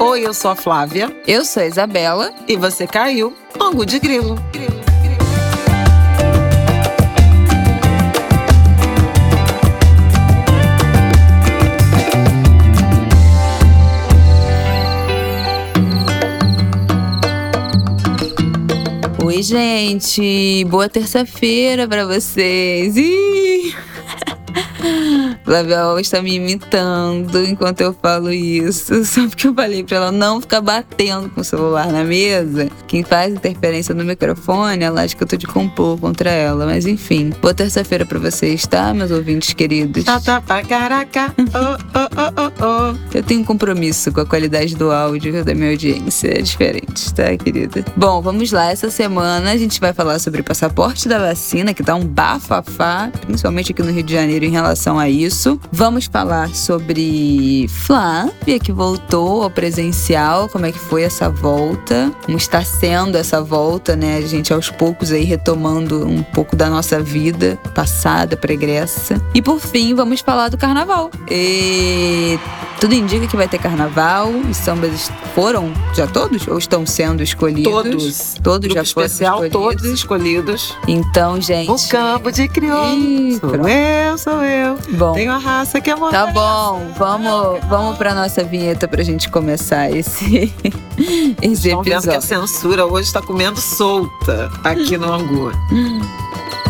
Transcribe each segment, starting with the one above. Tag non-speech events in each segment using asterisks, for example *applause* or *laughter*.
Oi, eu sou a Flávia. Eu sou a Isabela. E você caiu no Angu de Grilo. Oi, gente. Boa terça-feira para vocês. Ih! Flaviol está me imitando enquanto eu falo isso. *laughs* Só porque eu falei pra ela não ficar batendo com o celular na mesa. Quem faz interferência no microfone, ela acha que eu tô de compor contra ela. Mas enfim, boa terça-feira pra vocês, tá, meus ouvintes queridos? Tá, tá, pra caraca. Oh, oh, oh, oh, oh. Eu tenho um compromisso com a qualidade do áudio da minha audiência. É diferente, tá, querida? Bom, vamos lá. Essa semana a gente vai falar sobre o passaporte da vacina, que tá um bafafá, principalmente aqui no Rio de Janeiro, em relação a isso Vamos falar sobre Flávia, que voltou ao presencial, como é que foi essa volta, como está sendo essa volta, né? A gente aos poucos aí retomando um pouco da nossa vida passada, pregressa. E por fim, vamos falar do carnaval. E tudo indica que vai ter carnaval. Os sambas foram já todos ou estão sendo escolhidos? Todos. Todos Grupo já foram especial, escolhidos. todos escolhidos. Então, gente. O campo de crioulo. Ih, Sou pronto. eu, sou eu. Bom. Tenho a raça que é Tá bom, vamos, vamos pra nossa vinheta pra gente começar esse, *laughs* esse Estão vendo que a episódio. censura hoje está comendo solta aqui no Angu. *laughs*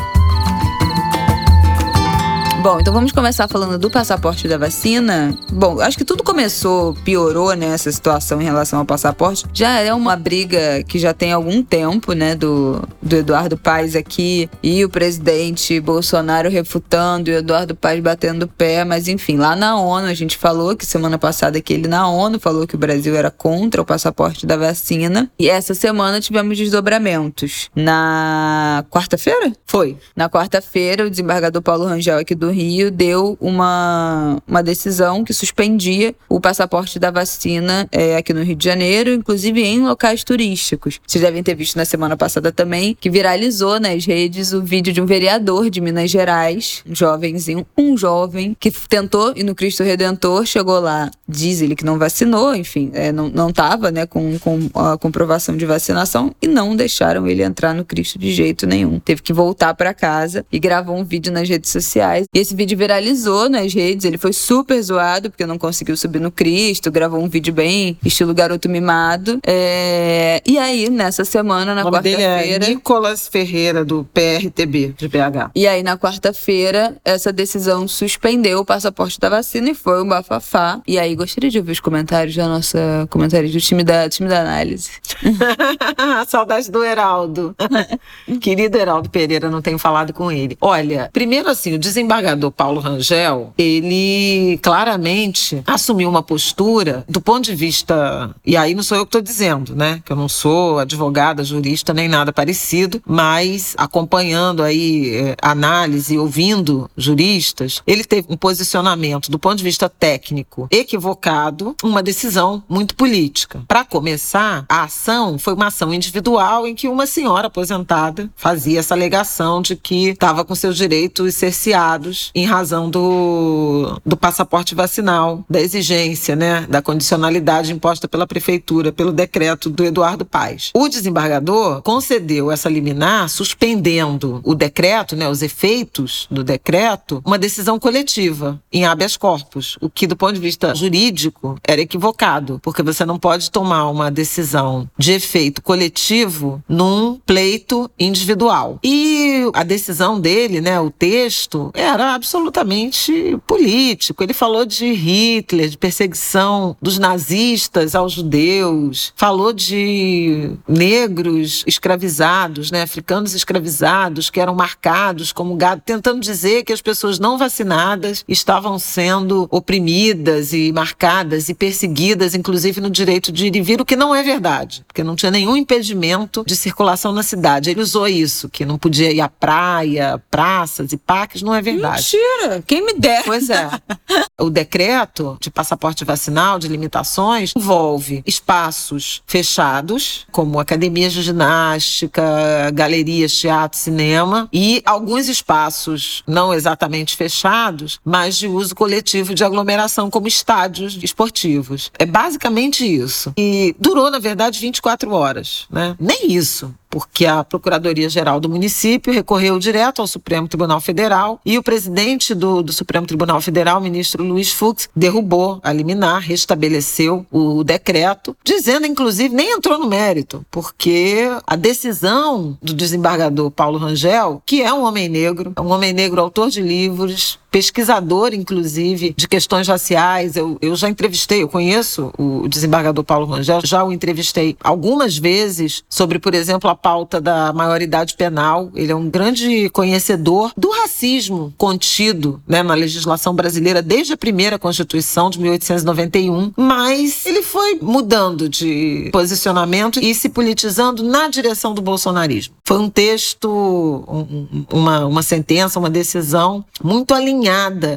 Bom, então vamos começar falando do passaporte da vacina. Bom, acho que tudo começou, piorou nessa situação em relação ao passaporte. Já é uma briga que já tem algum tempo, né, do, do Eduardo Paes aqui e o presidente Bolsonaro refutando e o Eduardo Paes batendo pé, mas enfim, lá na ONU a gente falou que semana passada que ele na ONU falou que o Brasil era contra o passaporte da vacina e essa semana tivemos desdobramentos. Na quarta-feira? Foi. Na quarta-feira, o desembargador Paulo Rangel, aqui do Rio, deu uma, uma decisão que suspendia o passaporte da vacina é, aqui no Rio de Janeiro, inclusive em locais turísticos. Vocês devem ter visto na semana passada também que viralizou nas redes o vídeo de um vereador de Minas Gerais, um jovenzinho, um jovem, que tentou ir no Cristo Redentor, chegou lá, diz ele que não vacinou, enfim, é, não, não tava né, com, com a comprovação de vacinação e não deixaram ele entrar no Cristo de jeito nenhum. Teve que voltar para casa e gravou um vídeo nas redes sociais. E esse vídeo viralizou nas redes, ele foi super zoado porque não conseguiu subir no Cristo, gravou um vídeo bem estilo garoto mimado. É, E aí, nessa semana, na é quarta-feira. Nicolas Ferreira, do PRTB, de BH. E aí, na quarta-feira, essa decisão suspendeu o passaporte da vacina e foi um bafafá. E aí, gostaria de ouvir os comentários da nossa comentário do time da, time da análise. *laughs* Saudade do Heraldo. *laughs* Querido Heraldo Pereira, não tenho falado com ele. Olha, primeiro assim, o desembargador Paulo Rangel, ele claramente assumiu uma postura do ponto de vista, e aí não sou eu que estou dizendo, né? Que eu não sou advogada, jurista, nem nada parecido, mas acompanhando aí eh, análise, ouvindo juristas, ele teve um posicionamento do ponto de vista técnico equivocado, uma decisão muito política. Para começar, a ação foi uma ação individual em que uma senhora aposentada fazia essa alegação de que estava com seus direitos cerceados em razão do, do passaporte vacinal, da exigência, né, da condicionalidade imposta pela prefeitura, pelo decreto do Eduardo Paes. O desembargador concedeu essa liminar suspendendo o decreto, né, os efeitos do decreto, uma decisão coletiva em habeas corpus, o que do ponto de vista jurídico era equivocado, porque você não pode tomar uma decisão de efeito coletivo num pleito individual. E a decisão dele, né, o texto, era absolutamente político. Ele falou de Hitler, de perseguição dos nazistas aos judeus, falou de negros escravizados, né, africanos escravizados que eram marcados como gado, tentando dizer que as pessoas não vacinadas estavam sendo oprimidas e marcadas e perseguidas, inclusive no direito de ir e vir, o que não é verdade, porque não tinha nenhum impedimento de circulação na cidade. Ele usou isso, que não podia ir à praia, praças e parques, não é verdade. Mentira! Quem me der. Pois é. *laughs* o decreto de passaporte vacinal, de limitações, envolve espaços fechados, como academias de ginástica, galerias, teatro, cinema, e alguns espaços não exatamente fechados, mas de uso coletivo de aglomeração, como estádios esportivos. É basicamente isso. E durou, na verdade, 24 horas, né? Nem isso porque a Procuradoria-Geral do município recorreu direto ao Supremo Tribunal Federal e o presidente do, do Supremo Tribunal Federal, ministro Luiz Fux, derrubou a liminar, restabeleceu o decreto, dizendo, inclusive, nem entrou no mérito, porque a decisão do desembargador Paulo Rangel, que é um homem negro, é um homem negro autor de livros, pesquisador, inclusive, de questões raciais. Eu, eu já entrevistei, eu conheço o desembargador Paulo Rangel, já o entrevistei algumas vezes sobre, por exemplo, a pauta da maioridade penal. Ele é um grande conhecedor do racismo contido né, na legislação brasileira desde a primeira Constituição de 1891, mas ele foi mudando de posicionamento e se politizando na direção do bolsonarismo. Foi um texto, um, uma, uma sentença, uma decisão muito alinhada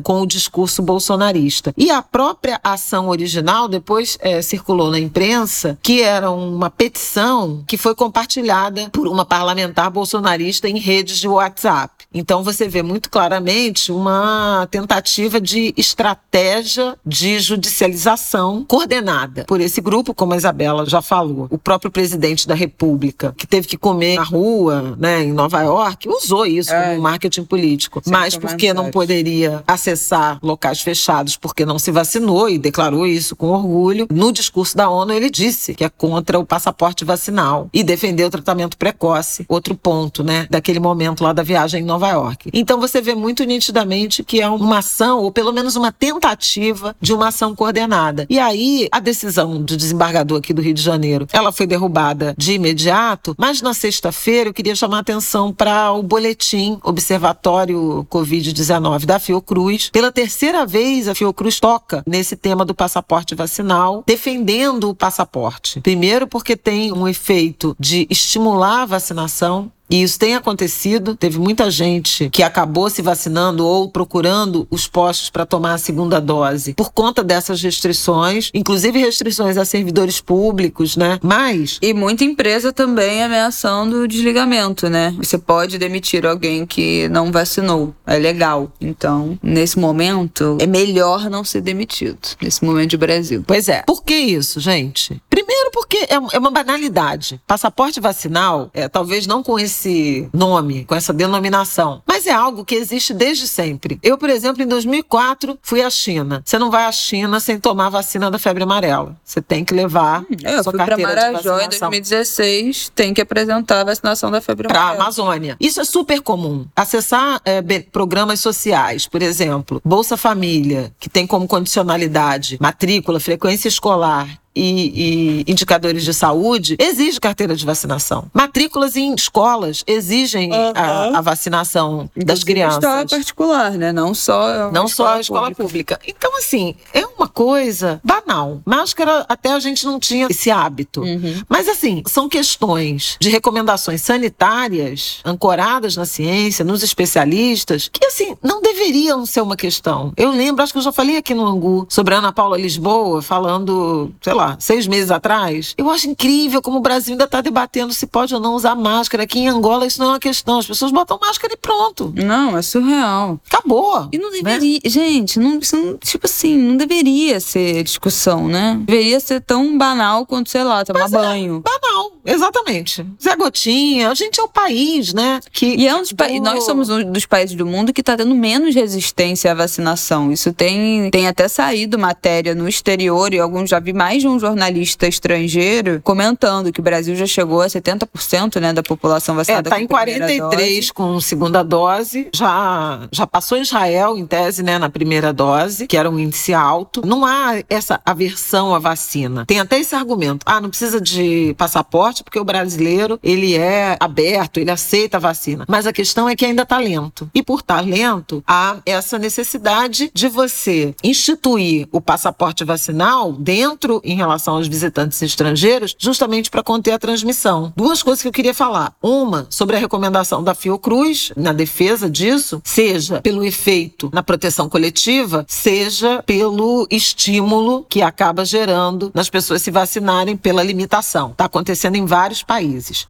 com o discurso bolsonarista. E a própria ação original depois é, circulou na imprensa, que era uma petição que foi compartilhada por uma parlamentar bolsonarista em redes de WhatsApp. Então você vê muito claramente uma tentativa de estratégia de judicialização coordenada por esse grupo, como a Isabela já falou. O próprio presidente da República, que teve que comer na rua, né, em Nova York, usou isso é. como marketing político. Mas porque não poderia acessar locais fechados porque não se vacinou e declarou isso com orgulho, no discurso da ONU ele disse que é contra o passaporte vacinal e defendeu o tratamento tratamento precoce, outro ponto, né, daquele momento lá da viagem em Nova York. Então você vê muito nitidamente que é uma ação, ou pelo menos uma tentativa de uma ação coordenada. E aí, a decisão do desembargador aqui do Rio de Janeiro, ela foi derrubada de imediato, mas na sexta-feira eu queria chamar a atenção para o boletim Observatório Covid-19 da Fiocruz. Pela terceira vez, a Fiocruz toca nesse tema do passaporte vacinal, defendendo o passaporte. Primeiro, porque tem um efeito de estimular a vacinação e isso tem acontecido. Teve muita gente que acabou se vacinando ou procurando os postos para tomar a segunda dose por conta dessas restrições, inclusive restrições a servidores públicos, né? Mas. E muita empresa também ameaçando o desligamento, né? Você pode demitir alguém que não vacinou. É legal. Então, nesse momento, é melhor não ser demitido. Nesse momento de Brasil. Pois é. Por que isso, gente? Primeiro, porque é, é uma banalidade. Passaporte vacinal, é, talvez não com esse esse nome, com essa denominação. Mas é algo que existe desde sempre. Eu, por exemplo, em 2004 fui à China. Você não vai à China sem tomar a vacina da febre amarela. Você tem que levar hum, eu sua fui carteira pra Marajó em 2016, tem que apresentar a vacinação da febre amarela. Para a Amazônia. Isso é super comum. Acessar é, programas sociais, por exemplo, Bolsa Família, que tem como condicionalidade matrícula, frequência escolar e, e, indicadores de saúde exige carteira de vacinação. Matrículas em escolas exigem uhum. a, a, vacinação das crianças. Escola particular, né? Não só não só a escola pública. pública. Então assim é uma coisa banal. Máscara até a gente não tinha esse hábito. Uhum. Mas assim são questões de recomendações sanitárias ancoradas na ciência, nos especialistas, que assim não deveriam ser uma questão. Eu lembro, acho que eu já falei aqui no Angu sobre a Ana Paula Lisboa falando, sei lá seis meses atrás, eu acho incrível como o Brasil ainda está debatendo se pode ou não usar máscara. Aqui em Angola isso não é uma questão. As pessoas botam máscara e pronto. Não, é surreal. Acabou. E não né? deveria. Né? Gente, não, não, tipo assim, não deveria ser discussão, né? Deveria ser tão banal quanto, sei lá, tomar Mas é banho. É banal, exatamente. Zé Gotinha, a gente é o país, né? Que, e é um dos do... nós somos um dos países do mundo que está tendo menos resistência à vacinação. Isso tem, tem até saído matéria no exterior e alguns já vi mais de um jornalista estrangeiro comentando que o Brasil já chegou a 70% né, da população vacinada é, tá com em 43 dose. com segunda dose, já, já passou Israel, em tese, né, na primeira dose, que era um índice alto. Não há essa aversão à vacina. Tem até esse argumento. Ah, não precisa de passaporte porque o brasileiro, ele é aberto, ele aceita a vacina. Mas a questão é que ainda está lento. E por estar tá lento, há essa necessidade de você instituir o passaporte vacinal dentro em relação aos visitantes estrangeiros, justamente para conter a transmissão. Duas coisas que eu queria falar. Uma, sobre a recomendação da Fiocruz, na defesa disso, seja pelo efeito na proteção coletiva, seja pelo estímulo que acaba gerando nas pessoas se vacinarem pela limitação. Está acontecendo em vários países.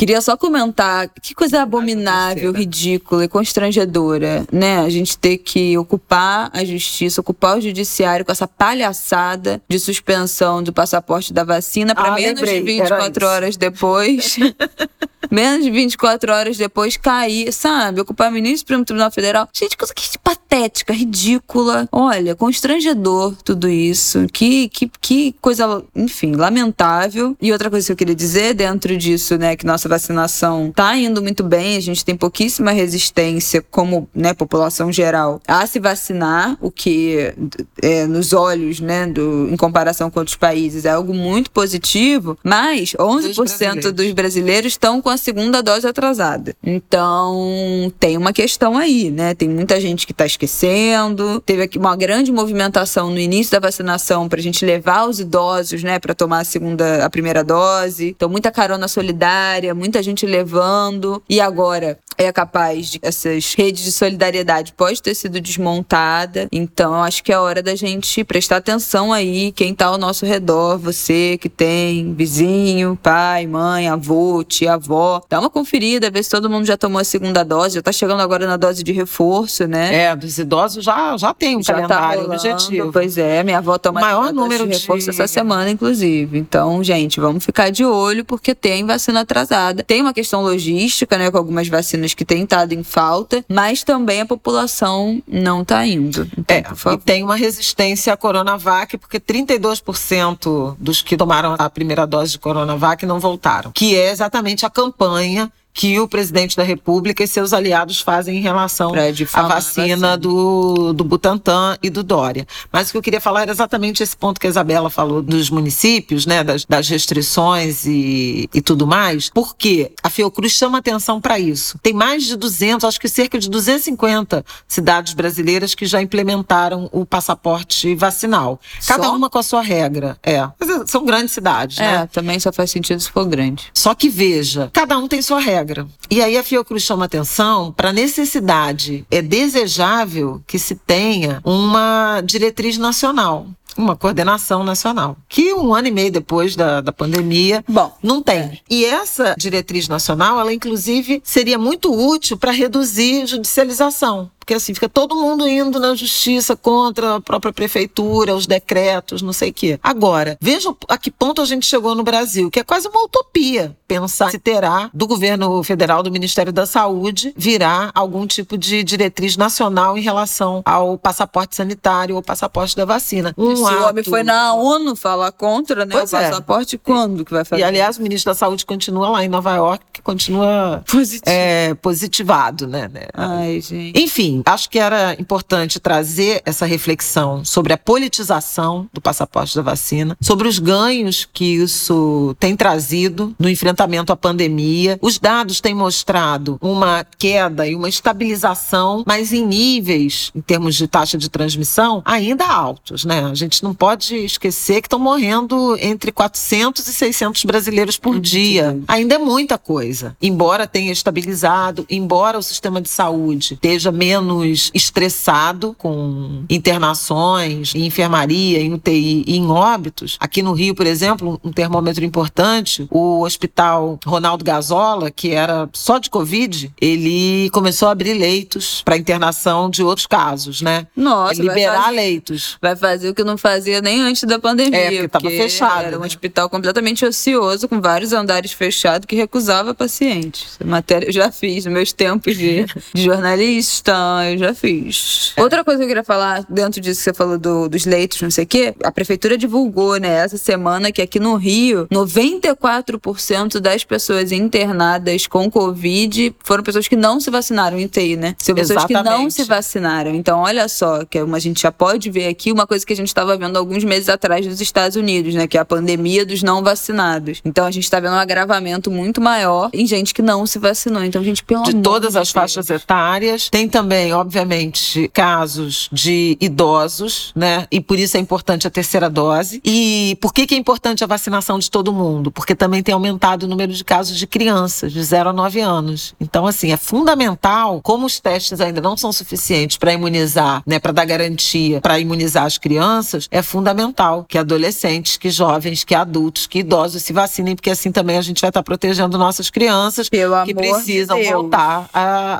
Queria só comentar que coisa abominável, ridícula e constrangedora, né? A gente ter que ocupar a justiça, ocupar o judiciário com essa palhaçada de suspensão do passaporte da vacina para ah, menos lembrei, de 24 horas depois. *laughs* menos de 24 horas depois cair, sabe? Ocupar ministro do Supremo Tribunal Federal. Gente, coisa que patética, ridícula. Olha, constrangedor tudo isso. Que, que, que coisa, enfim, lamentável. E outra coisa que eu queria dizer dentro disso, né, que nossa vacinação tá indo muito bem, a gente tem pouquíssima resistência como, né, população geral a se vacinar, o que é, nos olhos, né, do, em comparação com outros países é algo muito positivo, mas 11% dos brasileiros, dos brasileiros estão com a segunda dose atrasada. Então, tem uma questão aí, né? Tem muita gente que está esquecendo. Teve aqui uma grande movimentação no início da vacinação para a gente levar os idosos, né, para tomar a segunda, a primeira dose. Então, muita carona solidária, muita gente levando. E agora é capaz de essas redes de solidariedade pode ter sido desmontada. Então, acho que é hora da gente prestar atenção aí, quem está ao nosso redor, você que tem vizinho, pai, mãe, avô, tia, avó, dá uma conferida, ver se todo mundo já tomou a segunda dose, já está chegando agora na dose de reforço, né? É, dos idosos já, já tem um já tá calendário tá objetivo. Pois é, minha avó toma maior número de reforço de... essa semana, inclusive. Então, gente, vamos ficar de olho porque tem vacina atrasada. Tem uma questão logística, né, com algumas vacinas que têm estado em falta, mas também a população não está indo. Então, é, e tem uma resistência à Coronavac, porque 32% dos que tomaram a primeira dose de Coronavac não voltaram, que é exatamente a campanha que o presidente da República e seus aliados fazem em relação à vacina do, do Butantan e do Dória. Mas o que eu queria falar era exatamente esse ponto que a Isabela falou dos municípios, né, das, das restrições e, e tudo mais, porque a Fiocruz chama atenção para isso. Tem mais de 200, acho que cerca de 250 cidades brasileiras que já implementaram o passaporte vacinal. Cada só? uma com a sua regra. É. São grandes cidades, é, né? É, também só faz sentido se for grande. Só que veja, cada um tem sua regra regra. E aí a Fiocruz chama atenção para a necessidade. É desejável que se tenha uma diretriz nacional uma coordenação nacional, que um ano e meio depois da, da pandemia Bom, não tem. É. E essa diretriz nacional, ela inclusive seria muito útil para reduzir judicialização porque assim, fica todo mundo indo na justiça contra a própria prefeitura, os decretos, não sei o quê. Agora, vejam a que ponto a gente chegou no Brasil, que é quase uma utopia pensar se terá do governo federal, do Ministério da Saúde, virá algum tipo de diretriz nacional em relação ao passaporte sanitário ou passaporte da vacina. Um Esse ato... homem foi na ONU falar contra né, pois o é. passaporte, é. quando que vai fazer? E, aliás, o ministro da Saúde continua lá em Nova York, que continua Positivo. é, positivado, né, né? Ai, gente. Enfim, acho que era importante trazer essa reflexão sobre a politização do passaporte da vacina, sobre os ganhos que isso tem trazido no enfrentamento à pandemia. Os dados têm mostrado uma queda e uma estabilização, mas em níveis, em termos de taxa de transmissão, ainda altos, né? A gente não pode esquecer que estão morrendo entre 400 e 600 brasileiros por uhum. dia. Ainda é muita coisa. Embora tenha estabilizado, embora o sistema de saúde esteja menos menos estressado com internações em enfermaria, em UTI e em óbitos. Aqui no Rio, por exemplo, um termômetro importante, o Hospital Ronaldo Gazola, que era só de Covid, ele começou a abrir leitos para internação de outros casos, né? Nossa, liberar fazer, leitos. Vai fazer o que não fazia nem antes da pandemia. É, porque estava fechado. Era um né? hospital completamente ocioso, com vários andares fechados, que recusava pacientes. Matéria eu já fiz nos meus tempos de, de jornalista, eu já fiz. Outra coisa que eu queria falar, dentro disso que você falou do, dos leitos, não sei o quê, a prefeitura divulgou, né, essa semana que aqui no Rio, 94% 60% das pessoas internadas com Covid foram pessoas que não se vacinaram em TI, né? São pessoas que não Exatamente. se vacinaram. Então, olha só, que é a gente já pode ver aqui uma coisa que a gente estava vendo alguns meses atrás dos Estados Unidos, né? Que é a pandemia dos não vacinados. Então, a gente está vendo um agravamento muito maior em gente que não se vacinou. Então, gente, pelo de todas as Deus. faixas etárias. Tem também, obviamente, casos de idosos, né? E por isso é importante a terceira dose. E por que, que é importante a vacinação de todo mundo? Porque também tem aumentado o número de casos de crianças de 0 a 9 anos. Então, assim, é fundamental, como os testes ainda não são suficientes para imunizar, né? Para dar garantia para imunizar as crianças, é fundamental que adolescentes, que jovens, que adultos, que idosos se vacinem, porque assim também a gente vai estar protegendo nossas crianças Pelo que de precisam Deus. voltar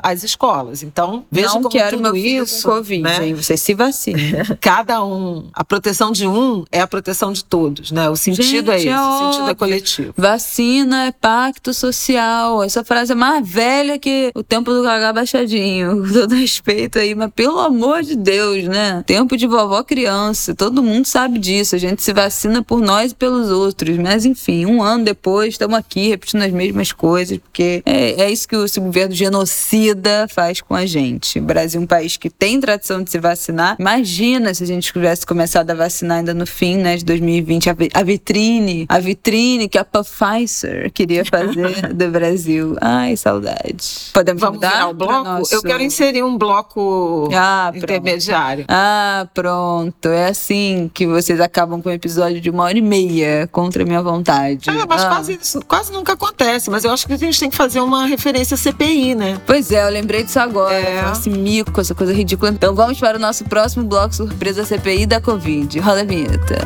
às escolas. Então, veja não quero meu filho isso, com Covid, né? hein? Você se vacina. *laughs* Cada um, a proteção de um é a proteção de todos, né? O sentido é Gente, esse, é o sentido é coletivo. Vacina é pacto social. Essa frase é mais velha que o tempo do cagá baixadinho. *laughs* Com todo respeito aí, mas pelo amor de Deus, né? Tempo de vovó criança. Todo mundo sabe disso. A gente se vacina por nós e pelos outros. Mas enfim, um ano depois, estamos aqui repetindo as mesmas coisas, porque é, é isso que o esse governo genocida faz com a gente. O Brasil é um país que tem tradição de se vacinar. Imagina se a gente tivesse começado a vacinar ainda no fim, né, de 2020, a, a vitrine, a vitrine que a Pfizer queria fazer *laughs* do Brasil. Ai, saudade. Podemos Vamos mudar o bloco? nosso- Eu quero inserir um bloco Ah, intermediário. Ah, pronto. É assim que vocês acabam com um episódio de uma hora e meia contra a minha vontade. Ah, mas Ah. quase, isso quase nunca acontece. Mas eu acho que a gente tem que fazer uma referência CPI, né? Pois é, eu lembrei disso agora. É. Esse mico, essa coisa ridícula. Então vamos para o nosso próximo bloco surpresa CPI da Covid. Roda a vinheta.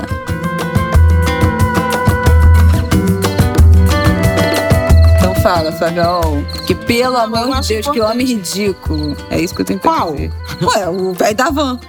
Então fala, Fabião. Que pelo Não, eu amor de Deus, que homem ridículo. É isso que eu tenho pra Qual? dizer. Ué, o velho da van.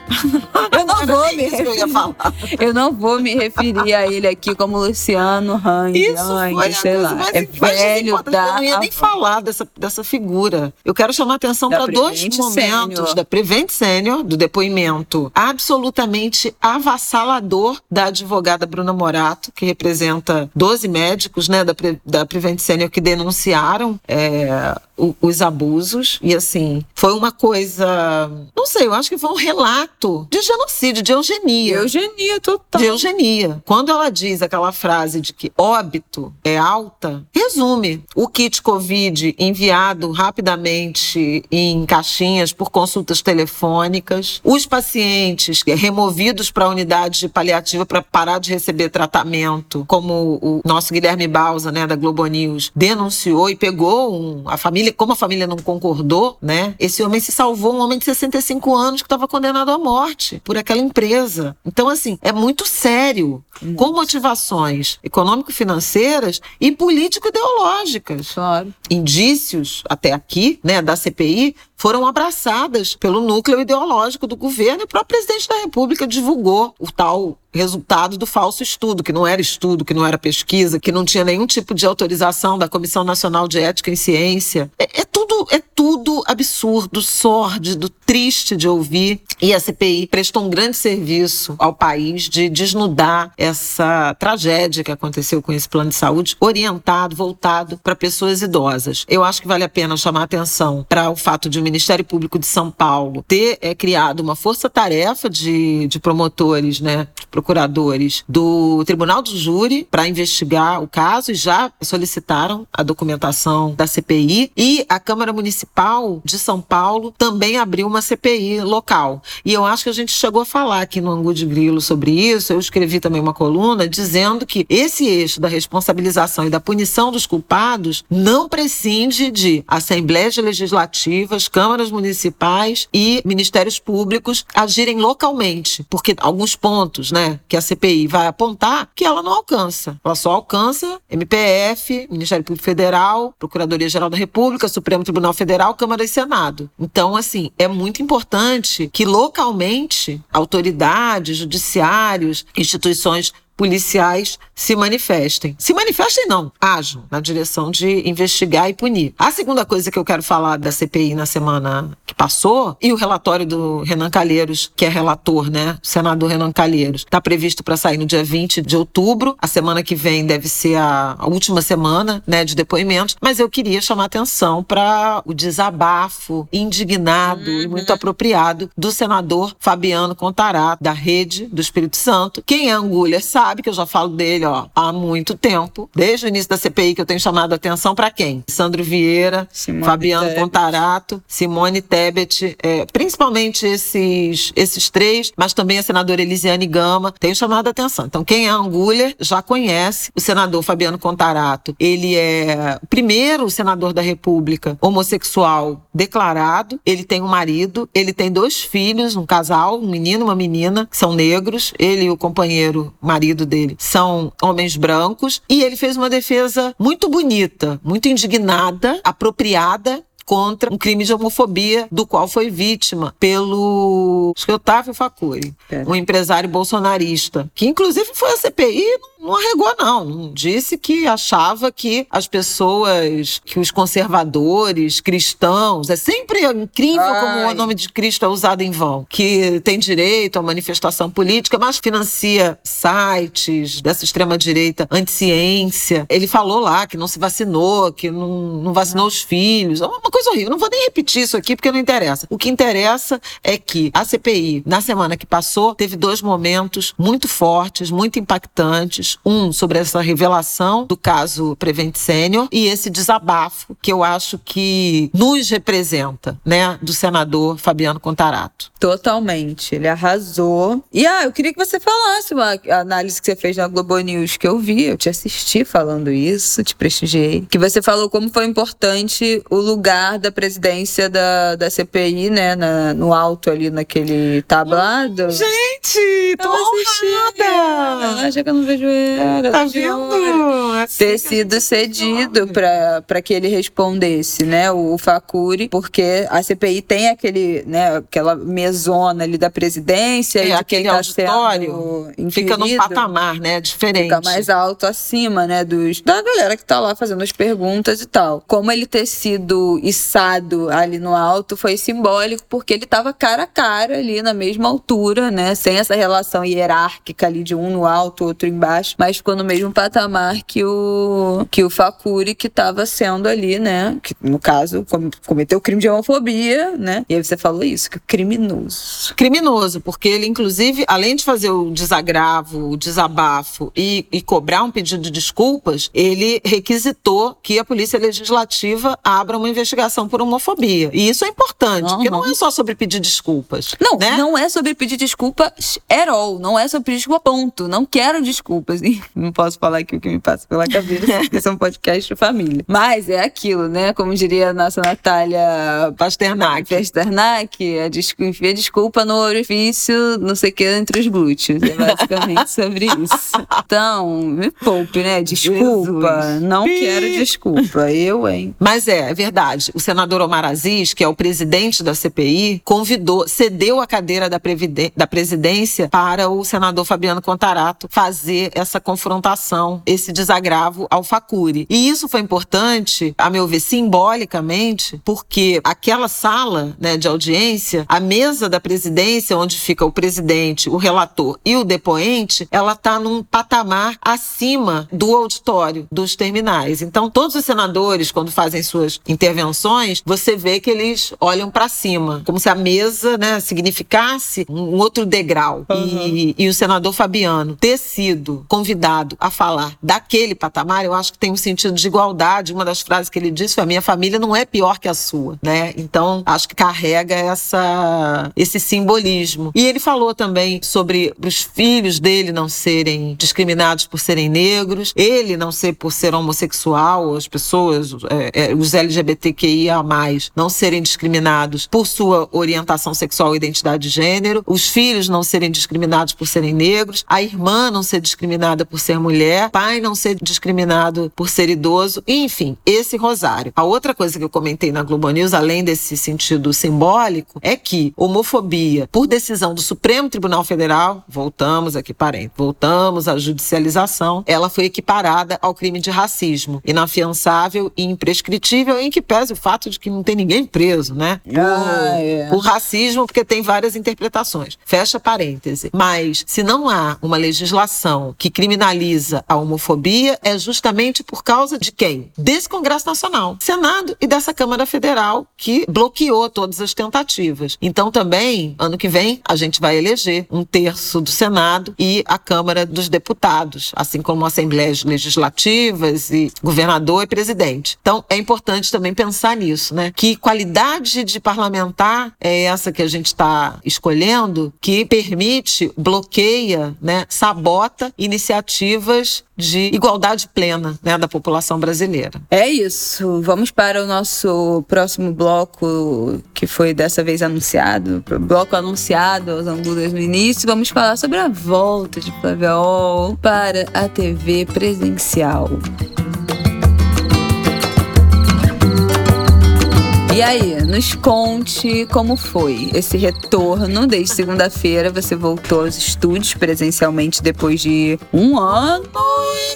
Eu não vou me *laughs* eu ia referir. falar. Eu não vou me referir a ele aqui como Luciano Hang, Isso Hang, foi sei lá. mais, É velho da Eu não ia nem falar dessa, dessa figura. Eu quero chamar a atenção para dois momentos Senior. da Prevent Senior, do depoimento absolutamente avassalador da advogada Bruna Morato, que representa 12 médicos né, da, Pre- da Prevent Senior que denunciaram é, o- os abusos. E assim, foi uma coisa. Não sei, eu acho que foi um relato de genocídio, de eugenia. Eugenia total. De eugenia. Quando ela diz aquela frase de que óbito é alta, resume o kit Covid enviado rapidamente em caixinhas por consultas telefônicas, os pacientes removidos para unidades de paliativa para parar de receber tratamento, como o nosso Guilherme Bausa, né, da Globo News, denunciou e pegou um- a família, como a família não concordou, né, esse homem se salvou, um homem de 65 anos que estava condenado à morte por aquela empresa. Então, assim, é muito sério, com motivações econômico-financeiras e político-ideológicas Claro. indícios até aqui, né, da CPI, foram abraçadas pelo núcleo ideológico do governo e o próprio presidente da República divulgou o tal resultado do falso estudo, que não era estudo, que não era pesquisa, que não tinha nenhum tipo de autorização da Comissão Nacional de Ética em Ciência. É, é tudo, é tudo absurdo, sórdido, triste de ouvir. E a CPI prestou um grande serviço ao país de desnudar essa tragédia que aconteceu com esse plano de saúde, orientado, voltado para pessoas idosas. Eu acho que vale a pena chamar atenção para o fato de o Ministério Público de São Paulo ter é, criado uma força-tarefa de, de promotores, né, de procuradores do Tribunal do Júri para investigar o caso e já solicitaram a documentação da CPI. E a Câmara Municipal de São Paulo também abriu uma CPI local. E eu acho que a gente chegou a falar aqui no Angu de Grilo sobre isso. Eu escrevi também uma coluna dizendo que esse eixo da responsabilização e da punição dos culpados não prescinde de assembleias legislativas, câmaras municipais e ministérios públicos agirem localmente, porque alguns pontos, né, que a CPI vai apontar que ela não alcança. Ela só alcança MPF, Ministério Público Federal, Procuradoria-Geral da República, Supremo Tribunal Federal, Câmara e Senado. Então, assim, é muito importante que localmente autoridades, judiciários, instituições policiais se manifestem. Se manifestem, não, ajam na direção de investigar e punir. A segunda coisa que eu quero falar da CPI na semana que passou, e o relatório do Renan Calheiros, que é relator, né? Senador Renan Calheiros, está previsto para sair no dia 20 de outubro. A semana que vem deve ser a, a última semana, né, de depoimentos. Mas eu queria chamar atenção para o desabafo indignado uhum. e muito apropriado do senador Fabiano Contarato, da Rede do Espírito Santo. Quem é Angulha sabe que eu já falo dele ó, há muito tempo, desde o início da CPI que eu tenho chamado a atenção para quem? Sandro Vieira, Simone Fabiano Tebet. Contarato, Simone Tebet, é, principalmente esses, esses três, mas também a senadora Elisiane Gama, tenho chamado a atenção. Então, quem é Angulha já conhece o senador Fabiano Contarato. Ele é o primeiro senador da República homossexual declarado. Ele tem um marido, ele tem dois filhos, um casal, um menino e uma menina, que são negros. Ele e o companheiro, marido dele, são homens brancos. E ele fez uma defesa muito bonita, muito indignada, apropriada contra um crime de homofobia do qual foi vítima pelo acho que Otávio Facuri, é. um empresário bolsonarista, que inclusive foi a CPI não arregou, não. Disse que achava que as pessoas, que os conservadores, cristãos, é sempre incrível Ai. como o nome de Cristo é usado em vão, que tem direito à manifestação política, mas financia sites dessa extrema-direita anti-ciência. Ele falou lá que não se vacinou, que não, não vacinou os filhos. É uma coisa horrível. Não vou nem repetir isso aqui porque não interessa. O que interessa é que a CPI, na semana que passou, teve dois momentos muito fortes, muito impactantes um sobre essa revelação do caso Prevent Senior e esse desabafo que eu acho que nos representa, né, do senador Fabiano Contarato. Totalmente, ele arrasou. E ah, eu queria que você falasse uma análise que você fez na Globo News que eu vi, eu te assisti falando isso, te prestigiei. Que você falou como foi importante o lugar da presidência da, da CPI, né, na, no alto ali naquele tablado. Gente, tô honrada! Ah, já que eu não vejo era. Tá vendo? Assim ter sido cedido para que ele respondesse, né? O, o Facuri, porque a CPI tem aquele, né, aquela mesona ali da presidência. É, aquele tá auditório fica num patamar, né? Diferente. Fica mais alto acima, né? Dos, da galera que tá lá fazendo as perguntas e tal. Como ele ter sido ali no alto foi simbólico, porque ele tava cara a cara ali na mesma altura, né? Sem essa relação hierárquica ali de um no alto, outro embaixo mas ficou no mesmo patamar que o, que o Facuri, que estava sendo ali, né? Que, no caso, cometeu crime de homofobia, né? E aí você falou isso, que criminoso. Criminoso, porque ele, inclusive, além de fazer o desagravo, o desabafo e, e cobrar um pedido de desculpas, ele requisitou que a Polícia Legislativa abra uma investigação por homofobia. E isso é importante, uhum. porque não é só sobre pedir desculpas. Não, né? não é sobre pedir desculpas at all. Não é sobre pedir desculpa, ponto. Não quero desculpas. *laughs* não posso falar aqui o que me passa pela cabeça, *laughs* porque esse é um podcast de família. Mas é aquilo, né? Como diria a nossa Natália Pasternak. Pasternak, a des enfia desculpa no orifício, não sei o que, entre os glúteos. É basicamente *laughs* sobre isso. Então, me poupe, né? Desculpa. Jesus. Não Pi. quero desculpa. Eu, hein? Mas é, é verdade. O senador Omar Aziz, que é o presidente da CPI, convidou, cedeu a cadeira da, da presidência para o senador Fabiano Contarato fazer essa confrontação, esse desagravo ao Facuri. E isso foi importante, a meu ver, simbolicamente, porque aquela sala né, de audiência, a mesa da presidência, onde fica o presidente, o relator e o depoente, ela está num patamar acima do auditório, dos terminais. Então, todos os senadores, quando fazem suas intervenções, você vê que eles olham para cima, como se a mesa né, significasse um outro degrau. Uhum. E, e o senador Fabiano ter sido convidado a falar daquele patamar, eu acho que tem um sentido de igualdade. Uma das frases que ele disse foi: a minha família não é pior que a sua, né? Então, acho que carrega essa, esse simbolismo. E ele falou também sobre os filhos dele não serem discriminados por serem negros, ele não ser por ser homossexual, as pessoas, é, é, os LGBTQIA+, LGBTQIA+, não serem discriminados por sua orientação sexual e identidade de gênero, os filhos não serem discriminados por serem negros, a irmã não ser discriminada por ser mulher, pai não ser discriminado por ser idoso, enfim, esse rosário. A outra coisa que eu comentei na Globo News, além desse sentido simbólico, é que homofobia, por decisão do Supremo Tribunal Federal, voltamos aqui, parente, voltamos à judicialização, ela foi equiparada ao crime de racismo, inafiançável e imprescritível, em que pese o fato de que não tem ninguém preso, né? Por, Ah, é. por racismo, porque tem várias interpretações. Fecha parêntese. Mas se não há uma legislação que criminaliza a homofobia, é justamente por causa de quem? Desse Congresso Nacional, Senado e dessa Câmara Federal, que bloqueou todas as tentativas. Então também, ano que vem, a gente vai eleger um terço do Senado e a Câmara dos Deputados, assim como assembleias legislativas e governador e presidente. Então é importante também pensar nisso, né? Que qualidade de parlamentar é essa que a gente está escolhendo que permite, bloqueia, né, sabota iniciativas de igualdade plena né, da população brasileira. É isso. Vamos para o nosso próximo bloco, que foi dessa vez anunciado. Bloco anunciado aos Angulas no início. Vamos falar sobre a volta de Flaviol para a TV presencial. E aí, nos conte como foi esse retorno. Desde segunda-feira você voltou aos estúdios presencialmente depois de um ano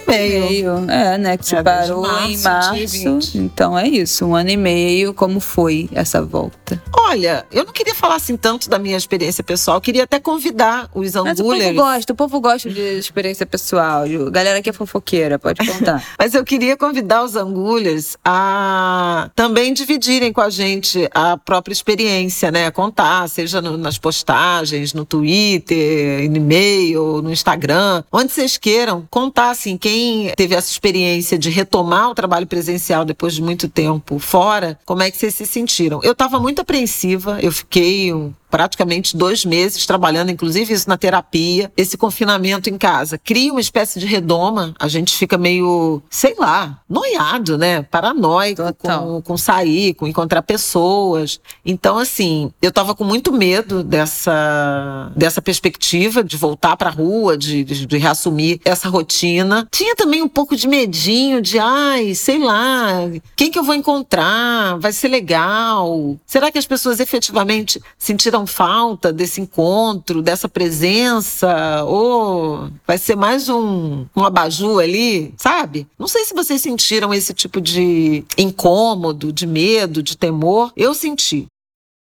e meio. É, né? Que você É, parou em março de março. 20. Então é isso, um ano e meio. Como foi essa volta? Olha, eu não queria falar assim tanto da minha experiência pessoal, eu queria até convidar os Mas o povo angulers. gosta, o povo gosta de experiência pessoal. Galera que é fofoqueira, pode contar. *laughs* Mas eu queria convidar os angulhas a também dividirem com a gente a própria experiência, né? Contar, seja no- nas postagens, no Twitter, no e-mail, no Instagram, onde vocês queiram, contar assim, quem teve essa experiência de retomar o trabalho presencial depois de muito tempo fora, como é que vocês se sentiram? Eu estava muito apreensiva, eu fiquei um praticamente dois meses trabalhando, inclusive isso na terapia, esse confinamento em casa. Cria uma espécie de redoma, a gente fica meio, sei lá, noiado, né? Paranoico Total. com, com sair, com encontrar pessoas. Então, assim, eu tava com muito medo dessa, dessa perspectiva de voltar pra rua, de, de, de reassumir essa rotina. Tinha também um pouco de medinho de, ai, sei lá, quem que eu vou encontrar? Vai ser legal? Será que as pessoas efetivamente sentiram falta desse encontro, dessa presença? Ou vai ser mais um, um abajur ali, sabe? Não sei se vocês sentiram esse tipo de incômodo, de medo, de temor. Eu senti.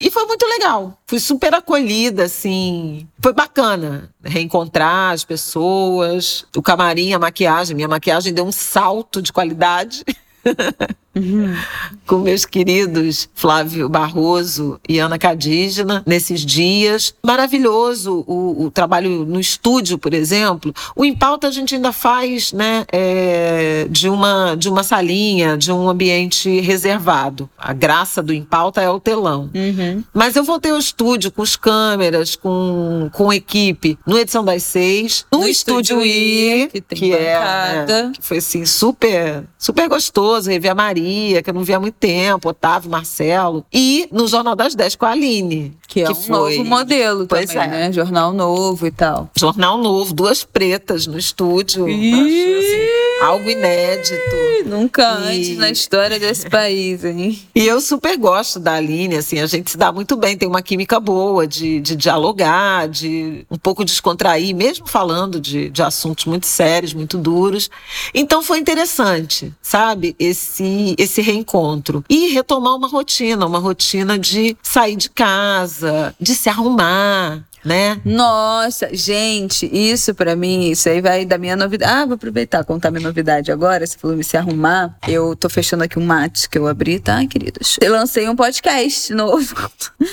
E foi muito legal. Fui super acolhida, assim. Foi bacana reencontrar as pessoas, o camarim, a maquiagem. Minha maquiagem deu um salto de qualidade. *laughs* com meus queridos Flávio Barroso e Ana Cadígena nesses dias. Maravilhoso o, o trabalho no estúdio, por exemplo. O Em Pauta a gente ainda faz né, é, de, uma, de uma salinha, de um ambiente reservado. A graça do Em Pauta é o telão. Uhum. Mas eu voltei ao estúdio com as câmeras, com, com equipe, no Edição das Seis, no, No Estúdio Estúdio I, I, que tem é, né, que foi assim, super, super gostoso, rever a Maria, que eu não via há muito tempo, Otávio, Marcelo, e no Jornal das Dez com a Aline. Que é um foi novo modelo Pois também, é. né? Jornal novo e tal. Jornal novo, duas pretas no estúdio. Ih! Algo inédito. Nunca E- antes na história desse país, hein? E eu super gosto da Aline, assim, a gente se dá muito bem, tem uma química boa de, de dialogar, de um pouco descontrair, mesmo falando de, de assuntos muito sérios, muito duros. Então foi interessante, sabe, esse, esse reencontro. E retomar uma rotina, uma rotina de sair de casa, de se arrumar, né? Nossa, gente, isso pra mim, isso aí vai da minha novidade. Ah, vou aproveitar contar minha novidade agora. Você falou me se arrumar. Eu tô fechando aqui um mate que eu abri, tá, queridos? Eu lancei um podcast novo.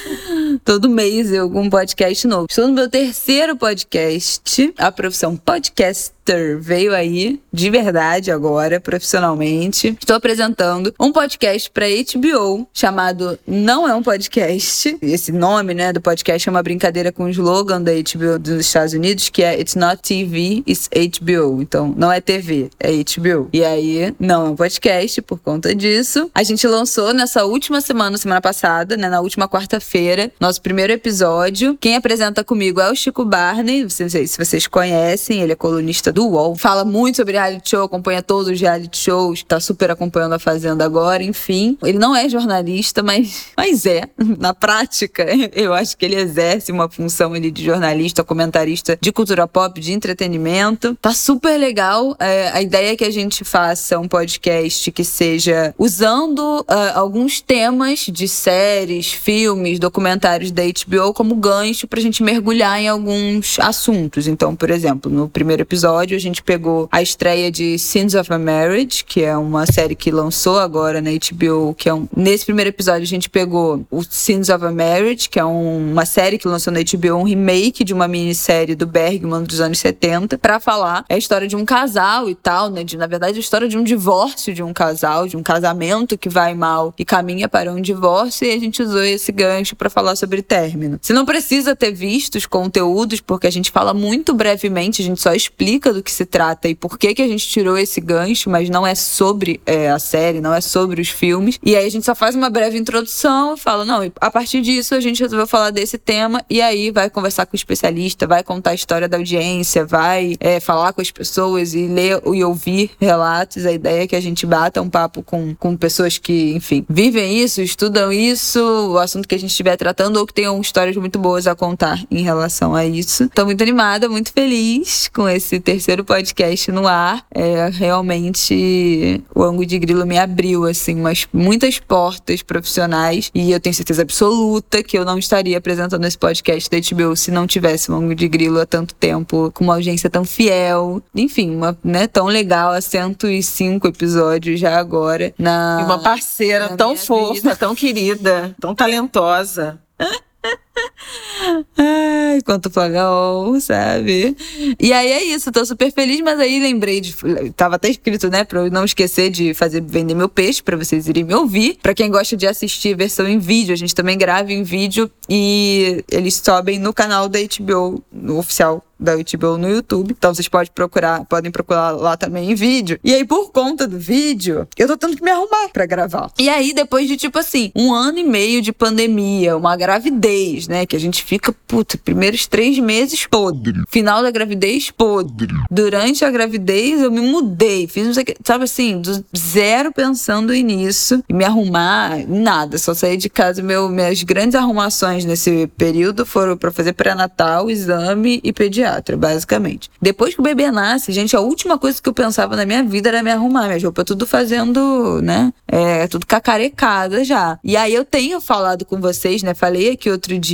*laughs* Todo mês eu com um podcast novo. Estou no meu terceiro podcast, a profissão podcaster. Twitter veio aí de verdade agora, profissionalmente. Estou apresentando um podcast para HBO chamado Não é um podcast. Esse nome, né, do podcast é uma brincadeira com o slogan da HBO dos Estados Unidos, que é It's not TV, it's HBO. Então, não é TV, é HBO. E aí, não é um podcast por conta disso. A gente lançou nessa última semana, semana passada, né, na última quarta-feira, nosso primeiro episódio. Quem apresenta comigo é o Chico Barney, não sei se vocês conhecem, ele é colunista do UOL, fala muito sobre reality show, acompanha todos os reality shows, tá super acompanhando a Fazenda agora, enfim. Ele não é jornalista, mas, mas é. Na prática, *laughs* eu acho que ele exerce uma função ali de jornalista, comentarista de cultura pop, de entretenimento. Tá super legal. É, a ideia é que a gente faça um podcast que seja usando uh, alguns temas de séries, filmes, documentários da HBO como gancho pra gente mergulhar em alguns assuntos. Então, por exemplo, no primeiro episódio a gente pegou a estreia de Sins of a Marriage, que é uma série que lançou agora na HBO, que é um... Nesse primeiro episódio a gente pegou o Sins of a Marriage, que é um... uma série que lançou na HBO, um remake de uma minissérie do Bergman dos anos 70, para falar a história de um casal e tal, né? De, na verdade, a história de um divórcio de um casal, de um casamento que vai mal e caminha para um divórcio, e a gente usou esse gancho para falar sobre término. Você não precisa ter visto os conteúdos, porque a gente fala muito brevemente, a gente só explica do que se trata e por que, que a gente tirou esse gancho, mas não é sobre é, a série, não é sobre os filmes. E aí a gente só faz uma breve introdução e fala, não, a partir disso a gente resolveu falar desse tema, e aí vai conversar com o especialista, vai contar a história da audiência, vai é, falar com as pessoas e ler e ouvir relatos. A ideia é que a gente bata um papo com, com pessoas que, enfim, vivem isso, estudam isso, o assunto que a gente estiver tratando, ou que tenham histórias muito boas a contar em relação a isso. Estou muito animada, muito feliz com esse terceiro podcast no ar. É, realmente o ângulo de grilo me abriu, assim, umas, muitas portas profissionais e eu tenho certeza absoluta que eu não estaria apresentando esse podcast da HBO se não tivesse o ângulo de grilo há tanto tempo, com uma audiência tão fiel, enfim, uma, né, tão legal há 105 episódios já agora. Na, e uma parceira tão fofa, vida. tão querida, tão talentosa. *laughs* *laughs* Ai, quanto legal, sabe? E aí é isso, tô super feliz, mas aí lembrei de. Tava até escrito, né, pra eu não esquecer de fazer vender meu peixe, para vocês irem me ouvir. Para quem gosta de assistir versão em vídeo, a gente também grava em vídeo e eles sobem no canal da HBO, no oficial da HBO no YouTube. Então vocês podem procurar, podem procurar lá também em vídeo. E aí, por conta do vídeo, eu tô tendo que me arrumar para gravar. E aí, depois de tipo assim, um ano e meio de pandemia, uma gravidez, né? Que a gente fica, puta, primeiros três meses podre. Final da gravidez, podre. Durante a gravidez, eu me mudei. Fiz, não sei o que, sabe assim, do zero pensando nisso. E me arrumar, nada. Só saí de casa. Meu, minhas grandes arrumações nesse período foram para fazer pré-natal, exame e pediatra pediatra, basicamente. Depois que o bebê nasce, gente, a última coisa que eu pensava na minha vida era me arrumar. Minha roupa tudo fazendo, né? É, tudo cacarecada já. E aí eu tenho falado com vocês, né? Falei aqui outro dia.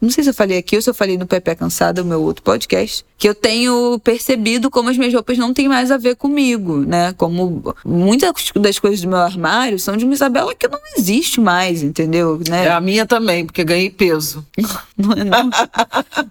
Não sei se eu falei aqui ou se eu falei no Pepe Cansada, o meu outro podcast que eu tenho percebido como as minhas roupas não têm mais a ver comigo, né? Como muitas das coisas do meu armário são de uma Isabela que não existe mais, entendeu? Né? É a minha também, porque ganhei peso. *laughs* não, é, não,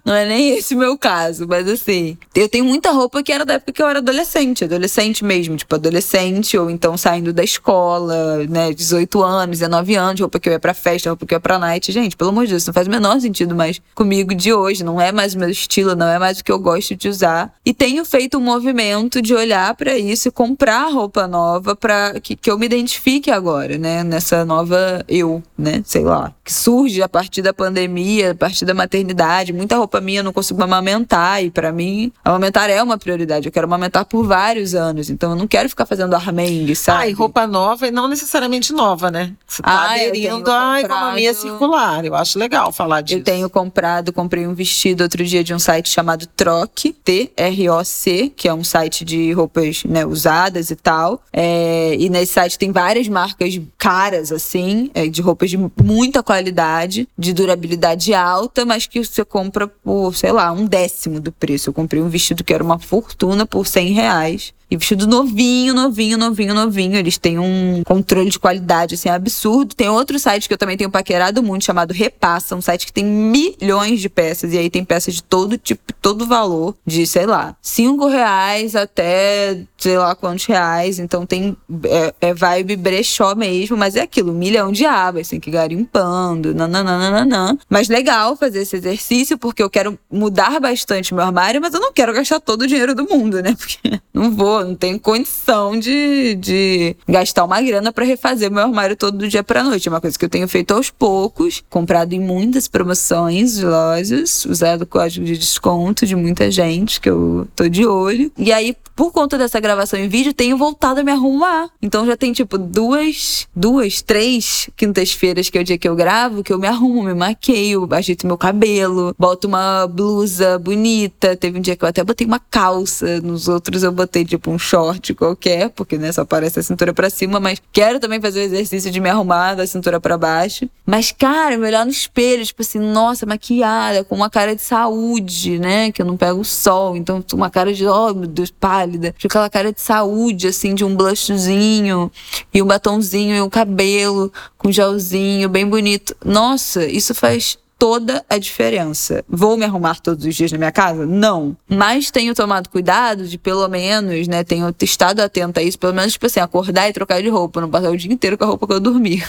não é nem esse o meu caso, mas assim, eu tenho muita roupa que era da época que eu era adolescente, adolescente mesmo, tipo adolescente, ou então saindo da escola, né? 18 anos, 19 anos, roupa que eu ia pra festa, roupa que eu ia pra night. Gente, pelo amor de Deus, não faz o menor sentido mais comigo de hoje, não é mais o meu estilo, não é mais o que eu gosto gosto de usar. E tenho feito um movimento de olhar para isso e comprar roupa nova para que, que eu me identifique agora, né? Nessa nova eu, né? Sei lá. Que surge a partir da pandemia, a partir da maternidade. Muita roupa minha eu não consigo amamentar. E para mim, amamentar é uma prioridade. Eu quero amamentar por vários anos. Então eu não quero ficar fazendo armengue, sabe? Ah, e roupa nova e não necessariamente nova, né? Você tá ah, aderindo à economia circular. Eu acho legal falar disso. Eu tenho comprado, comprei um vestido outro dia de um site chamado Troc Troc, T-R-O-C, que é um site de roupas né, usadas e tal. É, e nesse site tem várias marcas caras, assim, é, de roupas de muita qualidade, de durabilidade alta, mas que você compra por, sei lá, um décimo do preço. Eu comprei um vestido que era uma fortuna por 100 reais. E vestido novinho, novinho, novinho, novinho. Eles têm um controle de qualidade, assim, absurdo. Tem outro site que eu também tenho paquerado muito, chamado Repassa, um site que tem milhões de peças. E aí tem peças de todo tipo, todo valor. De, sei lá, cinco reais até sei lá quantos reais. Então tem. É, é vibe brechó mesmo, mas é aquilo, um milhão de abas, tem que garimpando, nananana. Mas legal fazer esse exercício, porque eu quero mudar bastante meu armário, mas eu não quero gastar todo o dinheiro do mundo, né? *laughs* Porque não vou, não tenho condição de, de gastar uma grana para refazer meu armário todo do dia pra noite. É uma coisa que eu tenho feito aos poucos, comprado em muitas promoções de lojas, usado código de desconto de muita gente que eu tô de olho. E aí, por conta dessa gravação em vídeo, tenho voltado a me arrumar. Então já tem, tipo, duas, duas, três quintas-feiras, que é o dia que eu gravo, que eu me arrumo, me maqueio, ajeito meu cabelo, boto uma blusa bonita. Teve um dia que eu até botei uma calça, nos outros eu botei, tipo, um short qualquer, porque, né, só aparece a cintura pra cima, mas quero também fazer o exercício de me arrumar da cintura para baixo. Mas, cara, me olhar no espelho, tipo assim, nossa, maquiada, com uma cara de saúde, né, que eu não pego o sol, então uma cara de, oh, meu Deus, pálida de aquela cara de saúde, assim, de um blushzinho e um batonzinho e um cabelo com gelzinho bem bonito. Nossa, isso faz toda a diferença. Vou me arrumar todos os dias na minha casa? Não. Mas tenho tomado cuidado de, pelo menos, né? Tenho estado atenta a isso, pelo menos, tipo assim, acordar e trocar de roupa, não passar o dia inteiro com a roupa que eu dormi.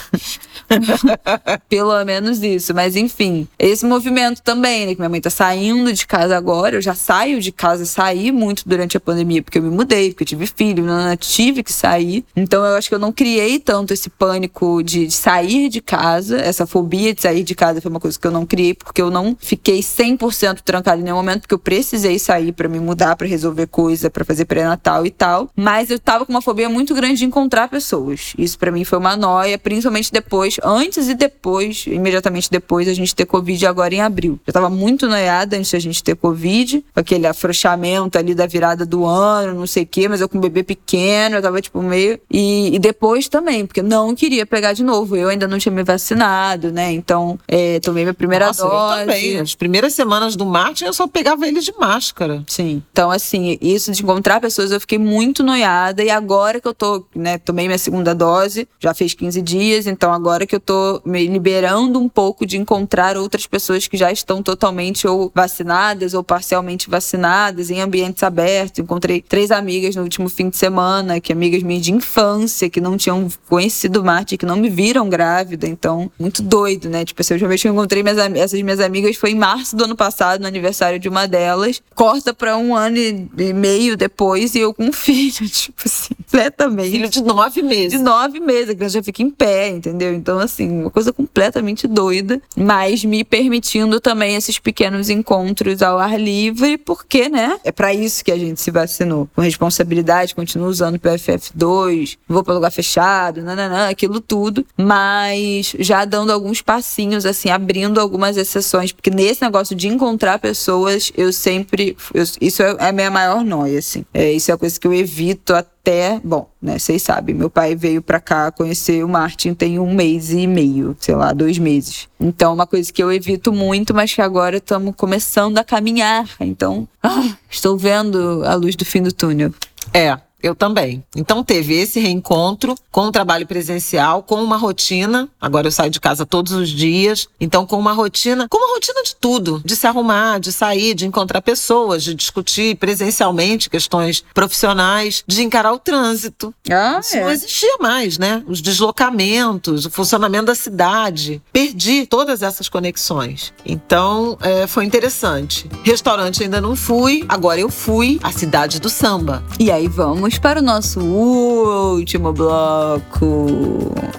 *laughs* pelo menos isso. Mas, enfim, esse movimento também, né? Que minha mãe tá saindo de casa agora. Eu já saio de casa, saí muito durante a pandemia, porque eu me mudei, porque eu tive filho, não, tive que sair. Então, eu acho que eu não criei tanto esse pânico de, de sair de casa, essa fobia de sair de casa foi uma coisa que eu não não criei porque eu não fiquei 100% trancada em nenhum momento, porque eu precisei sair para me mudar, para resolver coisa, para fazer pré-natal e tal. Mas eu tava com uma fobia muito grande de encontrar pessoas. Isso para mim foi uma noia, principalmente depois, antes e depois, imediatamente depois a gente ter Covid agora em abril. Eu tava muito noiada antes da gente ter Covid, aquele afrouxamento ali da virada do ano, não sei o quê, mas eu com um bebê pequeno, eu tava tipo meio. E, e depois também, porque não queria pegar de novo. Eu ainda não tinha me vacinado, né? Então, é, tomei minha primeira primeira Nossa, dose. Eu também. As primeiras semanas do Martin eu só pegava ele de máscara. Sim. Então, assim, isso de encontrar pessoas eu fiquei muito noiada. E agora que eu tô, né, tomei minha segunda dose, já fez 15 dias, então agora que eu tô me liberando um pouco de encontrar outras pessoas que já estão totalmente ou vacinadas ou parcialmente vacinadas em ambientes abertos. Encontrei três amigas no último fim de semana, que amigas minhas de infância, que não tinham conhecido o Martin, que não me viram grávida. Então, muito doido, né? Tipo, assim, eu já que eu encontrei minhas essas minhas amigas foi em março do ano passado, no aniversário de uma delas. Corta pra um ano e meio depois e eu com um *laughs* filho, tipo assim, completamente. Filho de nove meses. De nove meses, a criança já fica em pé, entendeu? Então, assim, uma coisa completamente doida, mas me permitindo também esses pequenos encontros ao ar livre, porque, né? É para isso que a gente se vacinou. Com responsabilidade, continuo usando o PFF2, vou para lugar fechado, nananã, aquilo tudo, mas já dando alguns passinhos, assim, abrindo algumas exceções, porque nesse negócio de encontrar pessoas, eu sempre. Eu, isso é a minha maior noia, assim. É, isso é a coisa que eu evito até. Bom, né? Vocês sabem, meu pai veio pra cá conhecer o Martin tem um mês e meio, sei lá, dois meses. Então, é uma coisa que eu evito muito, mas que agora estamos começando a caminhar. Então, ah, *gasps* estou vendo a luz do fim do túnel. É, eu também. Então teve esse reencontro com o trabalho presencial, com uma rotina. Agora eu saio de casa todos os dias. Então com uma rotina, com uma rotina de tudo, de se arrumar, de sair, de encontrar pessoas, de discutir presencialmente questões profissionais, de encarar o trânsito. Ah, Isso é. não existia mais, né? Os deslocamentos, o funcionamento da cidade. Perdi todas essas conexões. Então é, foi interessante. Restaurante ainda não fui, agora eu fui à cidade do samba. E aí vamos para o nosso último bloco.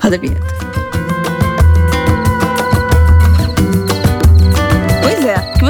Roda a vinheta.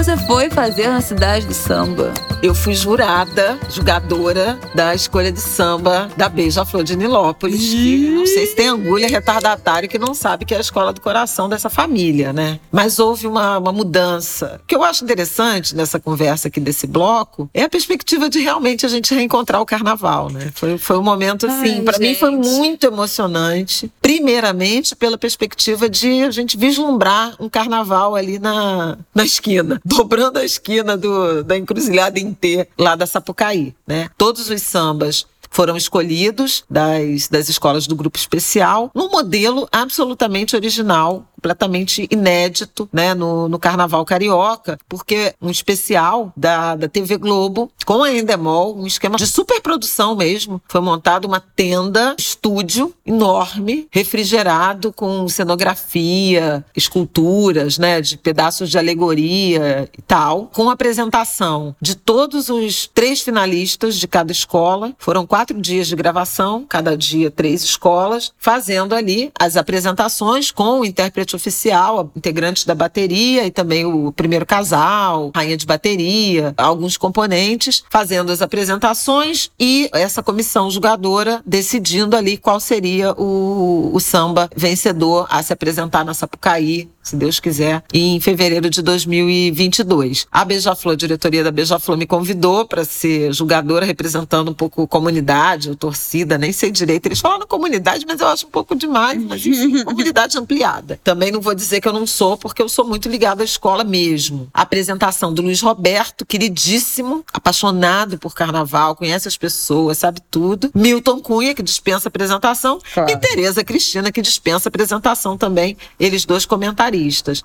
Você foi fazer na cidade do samba? Eu fui jurada, jogadora da escolha de samba da Beija-Flor de Nilópolis. Que, não sei se tem agulha retardatário que não sabe que é a escola do coração dessa família, né? Mas houve uma, uma mudança. O que eu acho interessante nessa conversa aqui desse bloco é a perspectiva de realmente a gente reencontrar o carnaval, né? Foi, foi um momento, assim, para mim foi muito emocionante. Primeiramente, pela perspectiva de a gente vislumbrar um carnaval ali na, na esquina, dobrando a esquina do, da encruzilhada em T, lá da Sapucaí, né? Todos os sambas foram escolhidos das, das escolas do grupo especial, num modelo absolutamente original, completamente inédito né, no, no Carnaval Carioca, porque um especial da, da TV Globo com a Endemol, um esquema de superprodução mesmo. Foi montado uma tenda, estúdio enorme, refrigerado, com cenografia, esculturas, né, de pedaços de alegoria e tal, com apresentação de todos os três finalistas de cada escola. Foram quatro dias de gravação, cada dia três escolas, fazendo ali as apresentações com o intérprete oficial, integrantes da bateria e também o primeiro casal, rainha de bateria, alguns componentes, fazendo as apresentações e essa comissão julgadora decidindo ali qual seria o, o samba vencedor a se apresentar na Sapucaí se Deus quiser, em fevereiro de 2022. A Beija-Flor, a diretoria da Beija-Flor me convidou para ser julgadora representando um pouco comunidade ou torcida, nem sei direito. Eles falam comunidade, mas eu acho um pouco demais, mas enfim, *laughs* comunidade ampliada. Também não vou dizer que eu não sou, porque eu sou muito ligada à escola mesmo. A apresentação do Luiz Roberto, queridíssimo, apaixonado por carnaval, conhece as pessoas, sabe tudo. Milton Cunha, que dispensa apresentação, claro. e Tereza Cristina, que dispensa apresentação também. Eles dois comentaram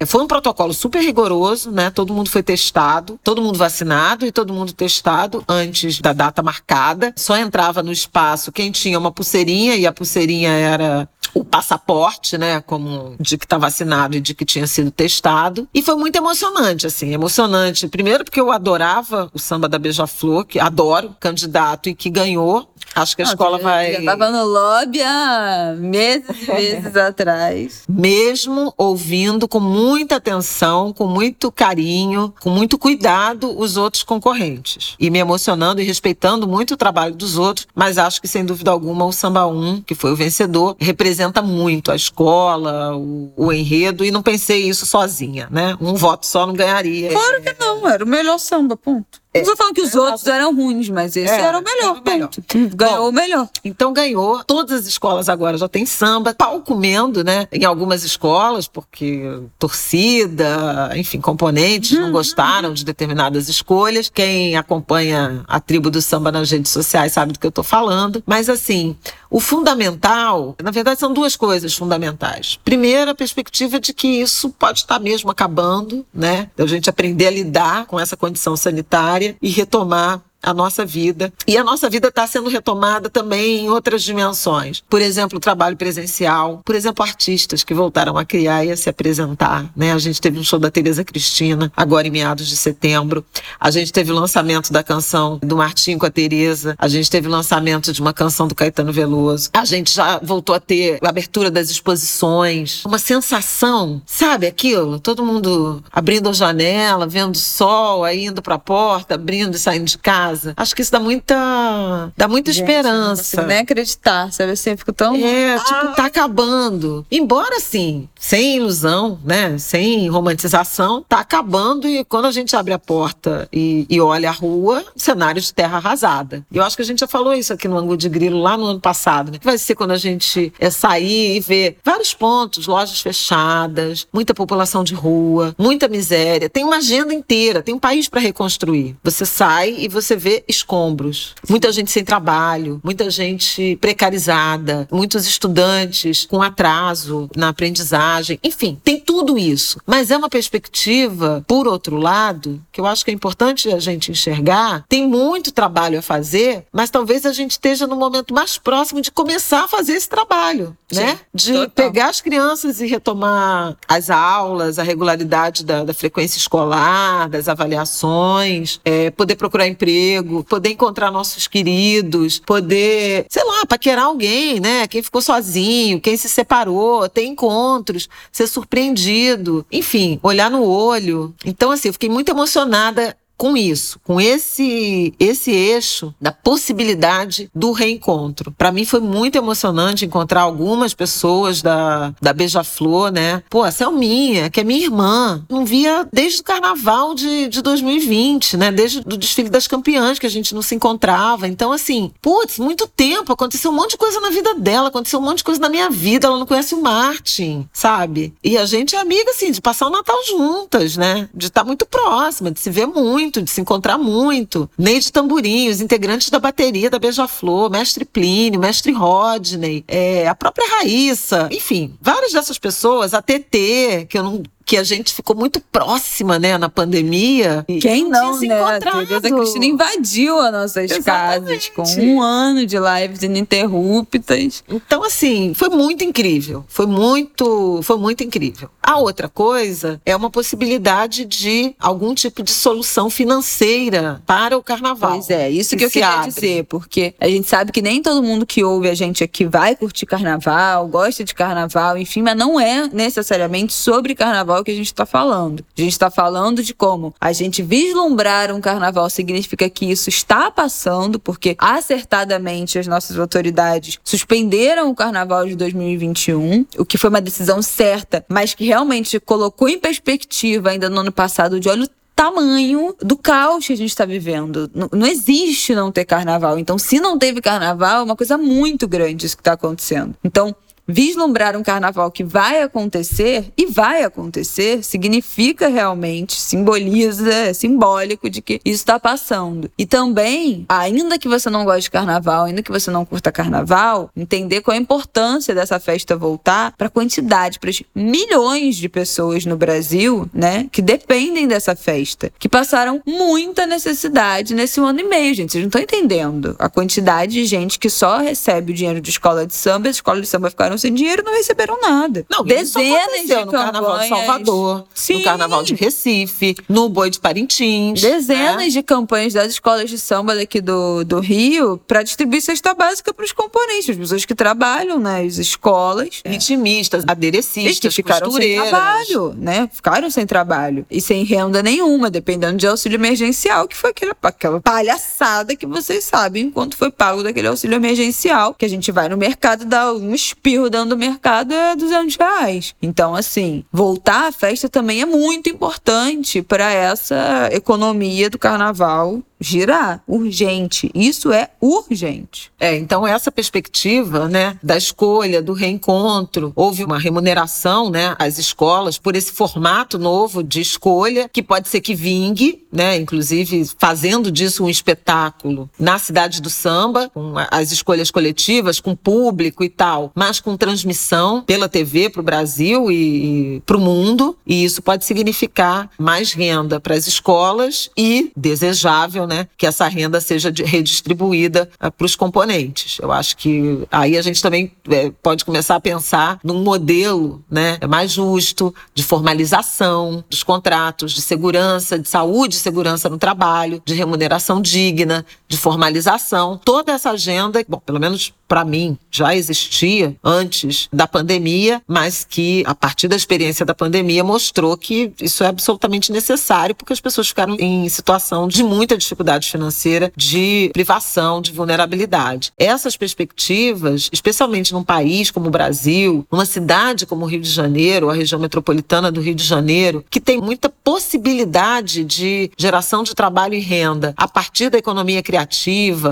foi um protocolo super rigoroso, né? Todo mundo foi testado, todo mundo vacinado e todo mundo testado antes da data marcada. Só entrava no espaço quem tinha uma pulseirinha e a pulseirinha era o passaporte, né, como de que está vacinado e de que tinha sido testado. E foi muito emocionante, assim, emocionante. Primeiro porque eu adorava o samba da Beija-Flor, que adoro, candidato e que ganhou. Acho que a escola já, vai. Já estava no lobby há meses e meses *laughs* atrás. Mesmo ouvindo com muita atenção, com muito carinho, com muito cuidado os outros concorrentes. E me emocionando e respeitando muito o trabalho dos outros, mas acho que sem dúvida alguma o Samba 1, que foi o vencedor, representa muito a escola, o, o enredo, e não pensei isso sozinha, né? Um voto só não ganharia. Claro que não, era o melhor samba, ponto. Não estou falando que os é, outros eram ruins, mas esse é, era o melhor. Era o melhor. Ganhou Bom, o melhor. Então ganhou. Todas as escolas agora já tem samba, pau comendo, né? Em algumas escolas, porque torcida, enfim, componentes não uhum. gostaram de determinadas escolhas. Quem acompanha a tribo do samba nas redes sociais sabe do que eu estou falando. Mas assim, o fundamental, na verdade, são duas coisas fundamentais. Primeiro, a perspectiva de que isso pode estar mesmo acabando, né? Da gente aprender a lidar com essa condição sanitária e retomar a nossa vida. E a nossa vida está sendo retomada também em outras dimensões. Por exemplo, o trabalho presencial. Por exemplo, artistas que voltaram a criar e a se apresentar. Né? A gente teve um show da Tereza Cristina, agora em meados de setembro. A gente teve o lançamento da canção do Martinho com a Tereza. A gente teve o lançamento de uma canção do Caetano Veloso. A gente já voltou a ter a abertura das exposições. Uma sensação, sabe aquilo? Todo mundo abrindo a janela, vendo o sol, aí indo para a porta, abrindo e saindo de casa casa. Acho que isso dá muita, dá muita Gente, esperança. Não nem acreditar, sabe assim, eu fico tão. É, ah! tipo, tá acabando. Embora assim, sem ilusão, né? Sem romantização, tá acabando e quando a gente abre a porta e, e olha a rua, cenário de terra arrasada. E eu acho que a gente já falou isso aqui no Angu de Grilo lá no ano passado, né? Vai ser quando a gente é sair e ver vários pontos, lojas fechadas, muita população de rua, muita miséria. Tem uma agenda inteira, tem um país para reconstruir. Você sai e você vê escombros. Muita gente sem trabalho, muita gente precarizada, muitos estudantes com atraso na aprendizagem. Enfim, tem tudo isso. Mas é uma perspectiva, por outro lado, que eu acho que é importante a gente enxergar. Tem muito trabalho a fazer, mas talvez a gente esteja no momento mais próximo de começar a fazer esse trabalho, Sim, né? De total. pegar as crianças e retomar as aulas, a regularidade da, da frequência escolar, das avaliações, é, poder procurar emprego emprego, poder encontrar nossos queridos, poder, sei lá, paquerar alguém, né? Quem ficou sozinho, quem se separou, ter encontros, ser surpreendido, enfim, olhar no olho. Então, assim, eu fiquei muito emocionada com isso, com esse esse eixo da possibilidade do reencontro. Para mim foi muito emocionante encontrar algumas pessoas da, da Beija-Flor, né? Pô, a Selminha, que é minha irmã, não via desde o carnaval de, de 2020, né? Desde o desfile das campeãs que a gente não se encontrava. Então, assim, putz, muito tempo, aconteceu um monte de coisa na vida dela, aconteceu um monte de coisa na minha vida, ela não conhece o Martin, sabe? E a gente é amiga, assim, de passar o Natal juntas, né? De estar muito próxima, de se ver muito muito, de se encontrar muito. Neide Tamborim, os integrantes da bateria da Beija-Flor, mestre Plínio, mestre Rodney, é, a própria Raíssa, enfim, várias dessas pessoas, a TT, que eu não que a gente ficou muito próxima, né, na pandemia. Quem não, né? A Cristina invadiu as nossas Exatamente. casas com um ano de lives ininterruptas. Então, assim, foi muito incrível. Foi muito, foi muito incrível. A outra coisa é uma possibilidade de algum tipo de solução financeira para o carnaval. Pois é, isso que, que eu queria abre. dizer, porque a gente sabe que nem todo mundo que ouve a gente aqui vai curtir carnaval, gosta de carnaval, enfim, mas não é necessariamente sobre carnaval carnaval que a gente está falando. A gente está falando de como a gente vislumbrar um carnaval significa que isso está passando, porque acertadamente as nossas autoridades suspenderam o carnaval de 2021, o que foi uma decisão certa, mas que realmente colocou em perspectiva ainda no ano passado de olha o tamanho do caos que a gente está vivendo. Não, não, existe não ter carnaval. Então, se não teve carnaval, é uma coisa muito grande isso que está acontecendo. Então, vislumbrar um carnaval que vai acontecer e vai acontecer significa realmente, simboliza, é simbólico de que isso está passando. E também, ainda que você não goste de carnaval, ainda que você não curta carnaval, entender qual a importância dessa festa voltar para a quantidade, para os milhões de pessoas no Brasil, né, que dependem dessa festa, que passaram muita necessidade nesse ano e meio, gente. Vocês não estão entendendo a quantidade de gente que só recebe o dinheiro de escola de samba, as escolas de samba ficaram sem dinheiro não receberam nada. Não, Dezenas de no Carnaval de Salvador, Sim. no Carnaval de Recife, no Boi de Parintins. Dezenas né? de campanhas das escolas de samba daqui do, do Rio para distribuir cesta básica para os componentes, as pessoas que trabalham nas escolas. Ritmistas, aderecistas, que ficaram sem trabalho, né? Ficaram sem trabalho e sem renda nenhuma, dependendo de auxílio emergencial, que foi aquela, aquela palhaçada que vocês sabem quanto foi pago daquele auxílio emergencial, que a gente vai no mercado dar um espirro dando mercado é 200 reais. Então, assim, voltar à festa também é muito importante para essa economia do carnaval girar, urgente. Isso é urgente. É, então essa perspectiva, né, da escolha, do reencontro, houve uma remuneração, né, às escolas por esse formato novo de escolha que pode ser que vingue, né, inclusive fazendo disso um espetáculo na cidade do samba, com as escolhas coletivas, com público e tal, mas com transmissão pela TV para o Brasil e, e para o mundo, e isso pode significar mais renda para as escolas e desejável né, que essa renda seja redistribuída uh, para os componentes. Eu acho que aí a gente também é, pode começar a pensar num modelo né, mais justo de formalização dos contratos, de segurança, de saúde e segurança no trabalho, de remuneração digna, de formalização. Toda essa agenda, bom, pelo menos para mim, já existia antes da pandemia, mas que a partir da experiência da pandemia mostrou que isso é absolutamente necessário porque as pessoas ficaram em situação de muita dificuldade financeira, de privação, de vulnerabilidade. Essas perspectivas, especialmente num país como o Brasil, numa cidade como o Rio de Janeiro, a região metropolitana do Rio de Janeiro, que tem muita possibilidade de geração de trabalho e renda a partir da economia criativa,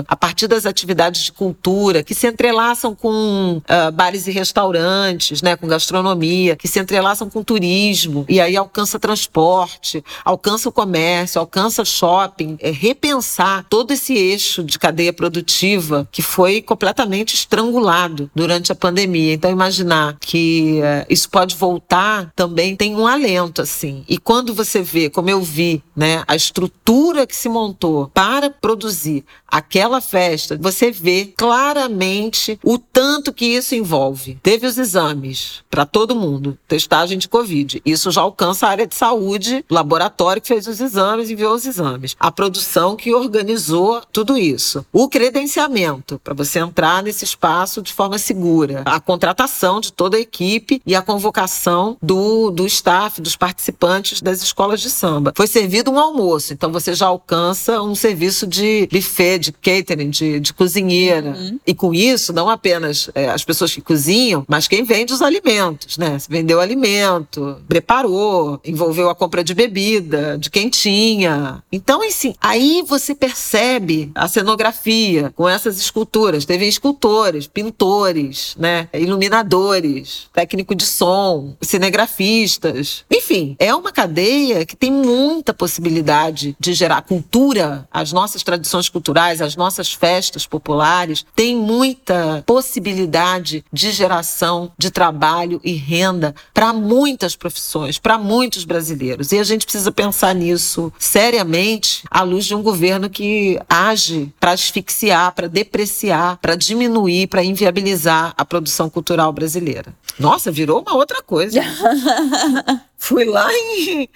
a partir das atividades de cultura, que se se entrelaçam com uh, bares e restaurantes, né, com gastronomia, que se entrelaçam com turismo, e aí alcança transporte, alcança o comércio, alcança shopping, é repensar todo esse eixo de cadeia produtiva que foi completamente estrangulado durante a pandemia. Então, imaginar que uh, isso pode voltar também tem um alento, assim. E quando você vê, como eu vi, né, a estrutura que se montou para produzir aquela festa, você vê claramente o tanto que isso envolve. Teve os exames para todo mundo, testagem de Covid. Isso já alcança a área de saúde, laboratório que fez os exames, enviou os exames. A produção que organizou tudo isso. O credenciamento, para você entrar nesse espaço de forma segura. A contratação de toda a equipe e a convocação do, do staff, dos participantes das escolas de samba. Foi servido um almoço, então você já alcança um serviço de buffet de catering, de, de cozinheira. Uhum. E com isso, não apenas é, as pessoas que cozinham, mas quem vende os alimentos, né? Vendeu alimento, preparou, envolveu a compra de bebida, de quem tinha. Então, assim, aí você percebe a cenografia com essas esculturas. Teve escultores, pintores, né? Iluminadores, técnico de som, cinegrafistas. Enfim, é uma cadeia que tem muita possibilidade de gerar cultura, as nossas tradições culturais, as nossas festas populares, tem muita possibilidade de geração de trabalho e renda para muitas profissões, para muitos brasileiros. E a gente precisa pensar nisso seriamente à luz de um governo que age para asfixiar, para depreciar, para diminuir, para inviabilizar a produção cultural brasileira. Nossa, virou uma outra coisa. *laughs* Fui lá *laughs* em.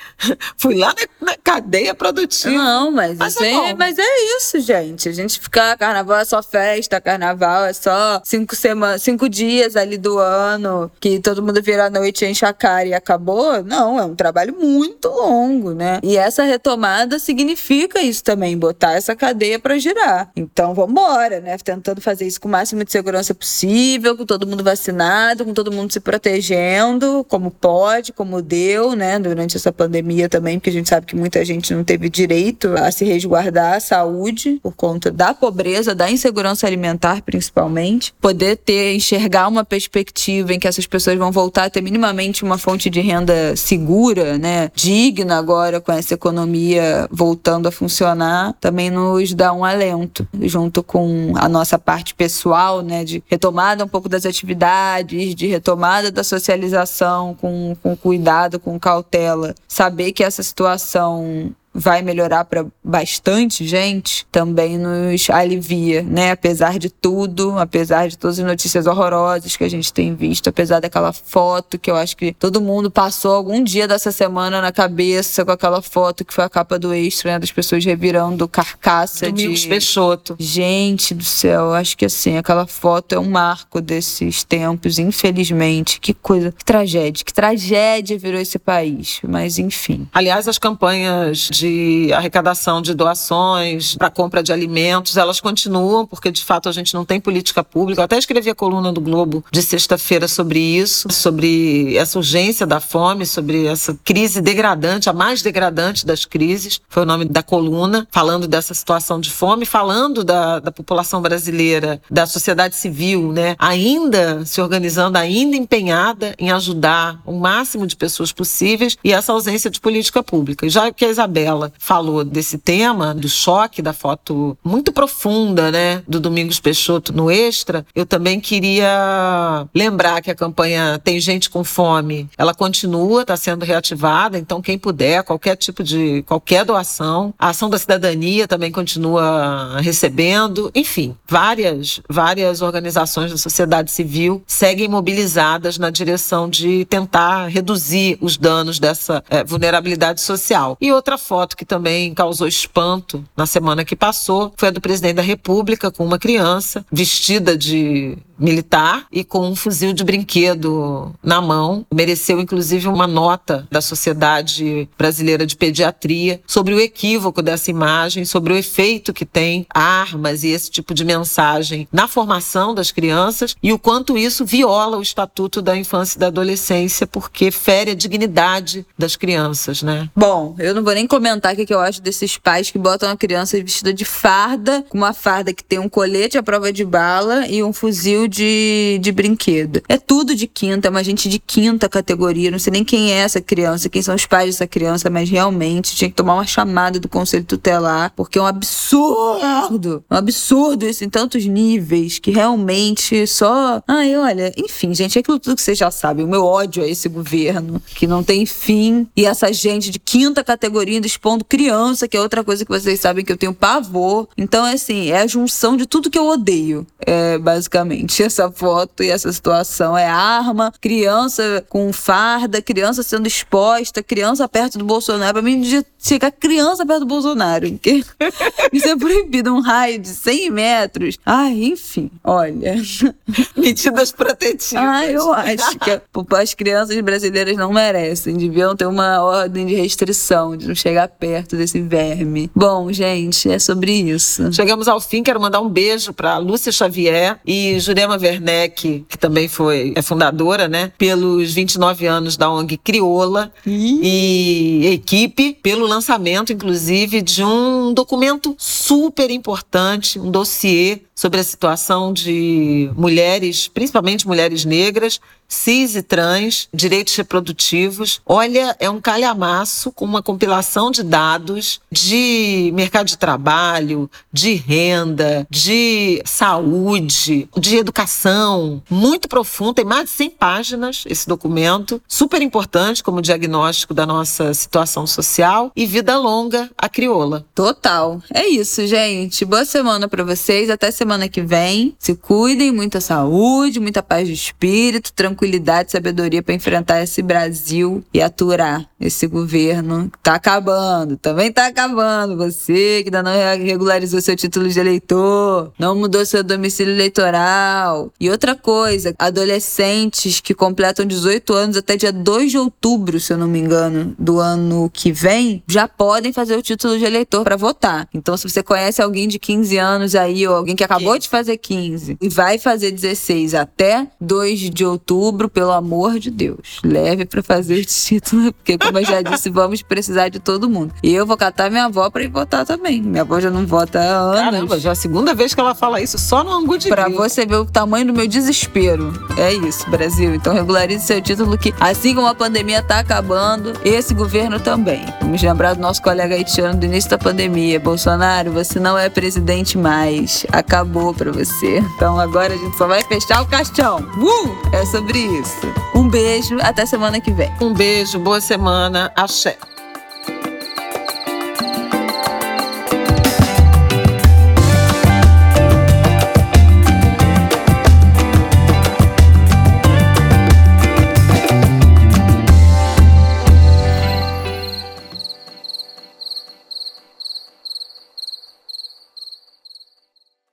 Fui lá na, na cadeia produtiva. Não, mas, mas, é, é mas é isso, gente. A gente ficar. Carnaval é só festa, carnaval é só cinco, semanas, cinco dias ali do ano, que todo mundo vira a noite, enche a cara e acabou. Não, é um trabalho muito longo, né? E essa retomada significa isso também, botar essa cadeia para girar. Então vambora, né? Tentando fazer isso com o máximo de segurança possível, com todo mundo vacinado, com todo mundo se protegendo, como pode, como deu né, durante essa pandemia também, porque a gente sabe que muita gente não teve direito a se resguardar a saúde por conta da pobreza, da insegurança alimentar, principalmente. Poder ter, enxergar uma perspectiva em que essas pessoas vão voltar a ter minimamente uma fonte de renda segura, né, digna agora com essa economia voltando a funcionar, também nos dá um alento, junto com a nossa parte pessoal, né, de retomada um pouco das atividades, de retomada da socialização com, com cuidado, com cautela, saber que essa situação vai melhorar para bastante gente, também nos alivia, né? Apesar de tudo, apesar de todas as notícias horrorosas que a gente tem visto, apesar daquela foto que eu acho que todo mundo passou algum dia dessa semana na cabeça com aquela foto que foi a capa do extra, né? Das pessoas revirando carcaça Domingos de Peixoto. Gente do céu, acho que assim, aquela foto é um marco desses tempos, infelizmente. Que coisa, que tragédia, que tragédia virou esse país, mas enfim. Aliás, as campanhas de arrecadação de doações para compra de alimentos, elas continuam, porque de fato a gente não tem política pública. Eu até escrevi a coluna do Globo de sexta-feira sobre isso, sobre essa urgência da fome, sobre essa crise degradante, a mais degradante das crises, foi o nome da coluna, falando dessa situação de fome, falando da, da população brasileira, da sociedade civil, né, ainda se organizando, ainda empenhada em ajudar o máximo de pessoas possíveis e essa ausência de política pública. Já que a Isabel ela falou desse tema, do choque da foto muito profunda, né, do Domingos Peixoto no Extra, eu também queria lembrar que a campanha Tem Gente com Fome, ela continua, está sendo reativada, então quem puder, qualquer tipo de, qualquer doação. A Ação da Cidadania também continua recebendo, enfim, várias, várias organizações da sociedade civil seguem mobilizadas na direção de tentar reduzir os danos dessa é, vulnerabilidade social. E outra forma foto que também causou espanto na semana que passou foi a do presidente da República com uma criança vestida de militar e com um fuzil de brinquedo na mão. Mereceu, inclusive, uma nota da Sociedade Brasileira de Pediatria sobre o equívoco dessa imagem, sobre o efeito que tem armas e esse tipo de mensagem na formação das crianças e o quanto isso viola o Estatuto da Infância e da Adolescência, porque fere a dignidade das crianças, né? Bom, eu não vou nem comentar o que eu acho desses pais que botam a criança vestida de farda, com uma farda que tem um colete à prova de bala e um fuzil de, de brinquedo. É tudo de quinta, é uma gente de quinta categoria. Não sei nem quem é essa criança, quem são os pais dessa criança, mas realmente tinha que tomar uma chamada do conselho tutelar, porque é um absurdo. Um absurdo isso em tantos níveis que realmente só. Ai, olha, enfim, gente, é aquilo tudo que vocês já sabem. O meu ódio a esse governo, que não tem fim, e essa gente de quinta categoria ainda expondo criança, que é outra coisa que vocês sabem que eu tenho pavor. Então, é assim, é a junção de tudo que eu odeio, é, basicamente *laughs* essa foto e essa situação. É arma, criança com farda, criança sendo exposta, criança perto do Bolsonaro. Pra mim, chegar criança perto do Bolsonaro. Porque *laughs* isso é proibido. Um raio de 100 metros. Ai, enfim, olha. *laughs* Medidas protetivas. Ah, eu acho que as crianças brasileiras não merecem. Deviam ter uma ordem de restrição, de não chegar perto desse verme. Bom, gente, é sobre isso. Chegamos ao fim, quero mandar um beijo para Lúcia Xavier e Jurema Werneck, que também foi é fundadora, né, pelos 29 anos da ONG Crioula e equipe pelo lançamento inclusive de um documento super importante, um dossiê sobre a situação de mulheres, principalmente mulheres negras, cis e trans, direitos reprodutivos. Olha, é um calhamaço com uma compilação de dados de mercado de trabalho, de renda, de saúde, de educação, muito profundo, tem mais de 100 páginas esse documento, super importante como diagnóstico da nossa situação social e vida longa a crioula. Total. É isso, gente. Boa semana para vocês, até semana que vem. Se cuidem, muita saúde, muita paz de espírito, tranquilidade sabedoria para enfrentar esse Brasil e aturar esse governo tá acabando. Também tá acabando. Você que ainda não regularizou seu título de eleitor, não mudou seu domicílio eleitoral. E outra coisa, adolescentes que completam 18 anos até dia 2 de outubro, se eu não me engano, do ano que vem, já podem fazer o título de eleitor para votar. Então, se você conhece alguém de 15 anos aí, ou alguém que acabou de fazer 15 e vai fazer 16 até 2 de outubro, pelo amor de Deus, leve para fazer esse título, porque eu já disse, vamos precisar de todo mundo. E eu vou catar minha avó para ir votar também. Minha avó já não vota há anos. Caramba, já é a segunda vez que ela fala isso, só no Angu de Pra você ver o tamanho do meu desespero. É isso, Brasil. Então regularize seu título que, assim como a pandemia tá acabando, esse governo também. Vamos lembrar do nosso colega haitiano do início da pandemia. Bolsonaro, você não é presidente mais. Acabou pra você. Então agora a gente só vai fechar o caixão. Uh! É sobre isso. Um beijo, até semana que vem. Um beijo, boa semana, Ana Axé.